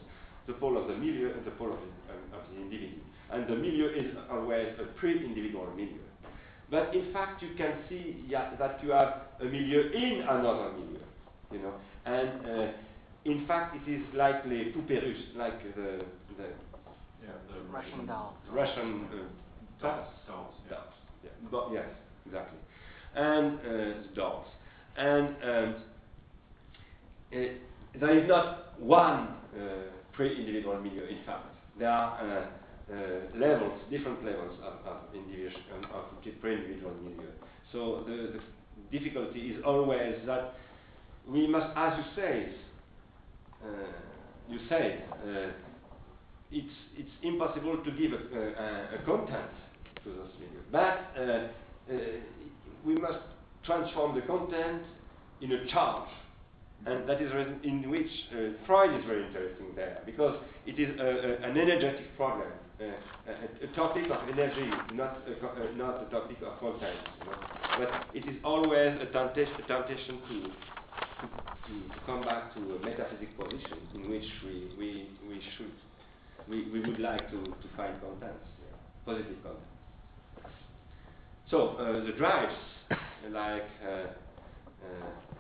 the pole of the milieu and the pole of the, um, of the individual. And the milieu is always a pre-individual milieu. But in fact, you can see yeah, that you have a milieu in another milieu, you know. And uh, in fact, it is like les poupées russes, like the, the Yeah, the Russian doll. Russian uh, Dolls, dolls, yeah. dolls. Yeah. But yes, exactly. And uh, dolls. And um, uh, there is not one uh, pre-individual milieu. In fact, there are uh, levels, different levels of, of individual of pre-individual milieu. So the, the difficulty is always that we must, as you say, uh, you said, uh, it's, it's impossible to give a, a, a content to those milieu. But uh, uh, we must transform the content in a charge. And that is in which uh, Freud is very interesting there, because it is a, a, an energetic problem, uh, a, a, topic of energy, not a, uh, not a topic of content. You know? But it is always a temptation, a temptation to, to, to come back to a metaphysical position in which we, we, we should, we, we would like to, to find contents, yeah, positive contents. So uh, the drives, like uh, uh, uh,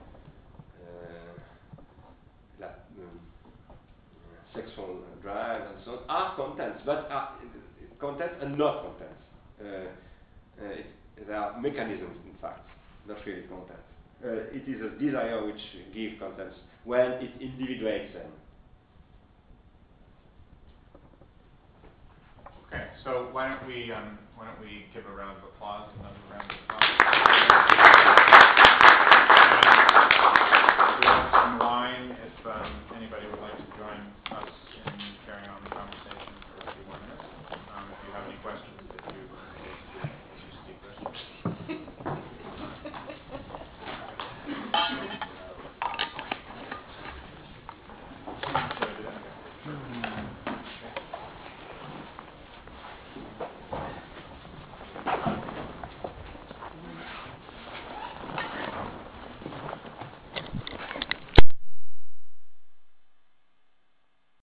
sexual uh, drive and so on, are contents, but are contents and not contents. Uh, uh, they are mechanisms, in fact, not really contents. Uh, it is a desire which gives contents when it individuates them. Okay, so why don't we um, why don't we give a round of applause, another round of applause. some uh, wine if um, anybody would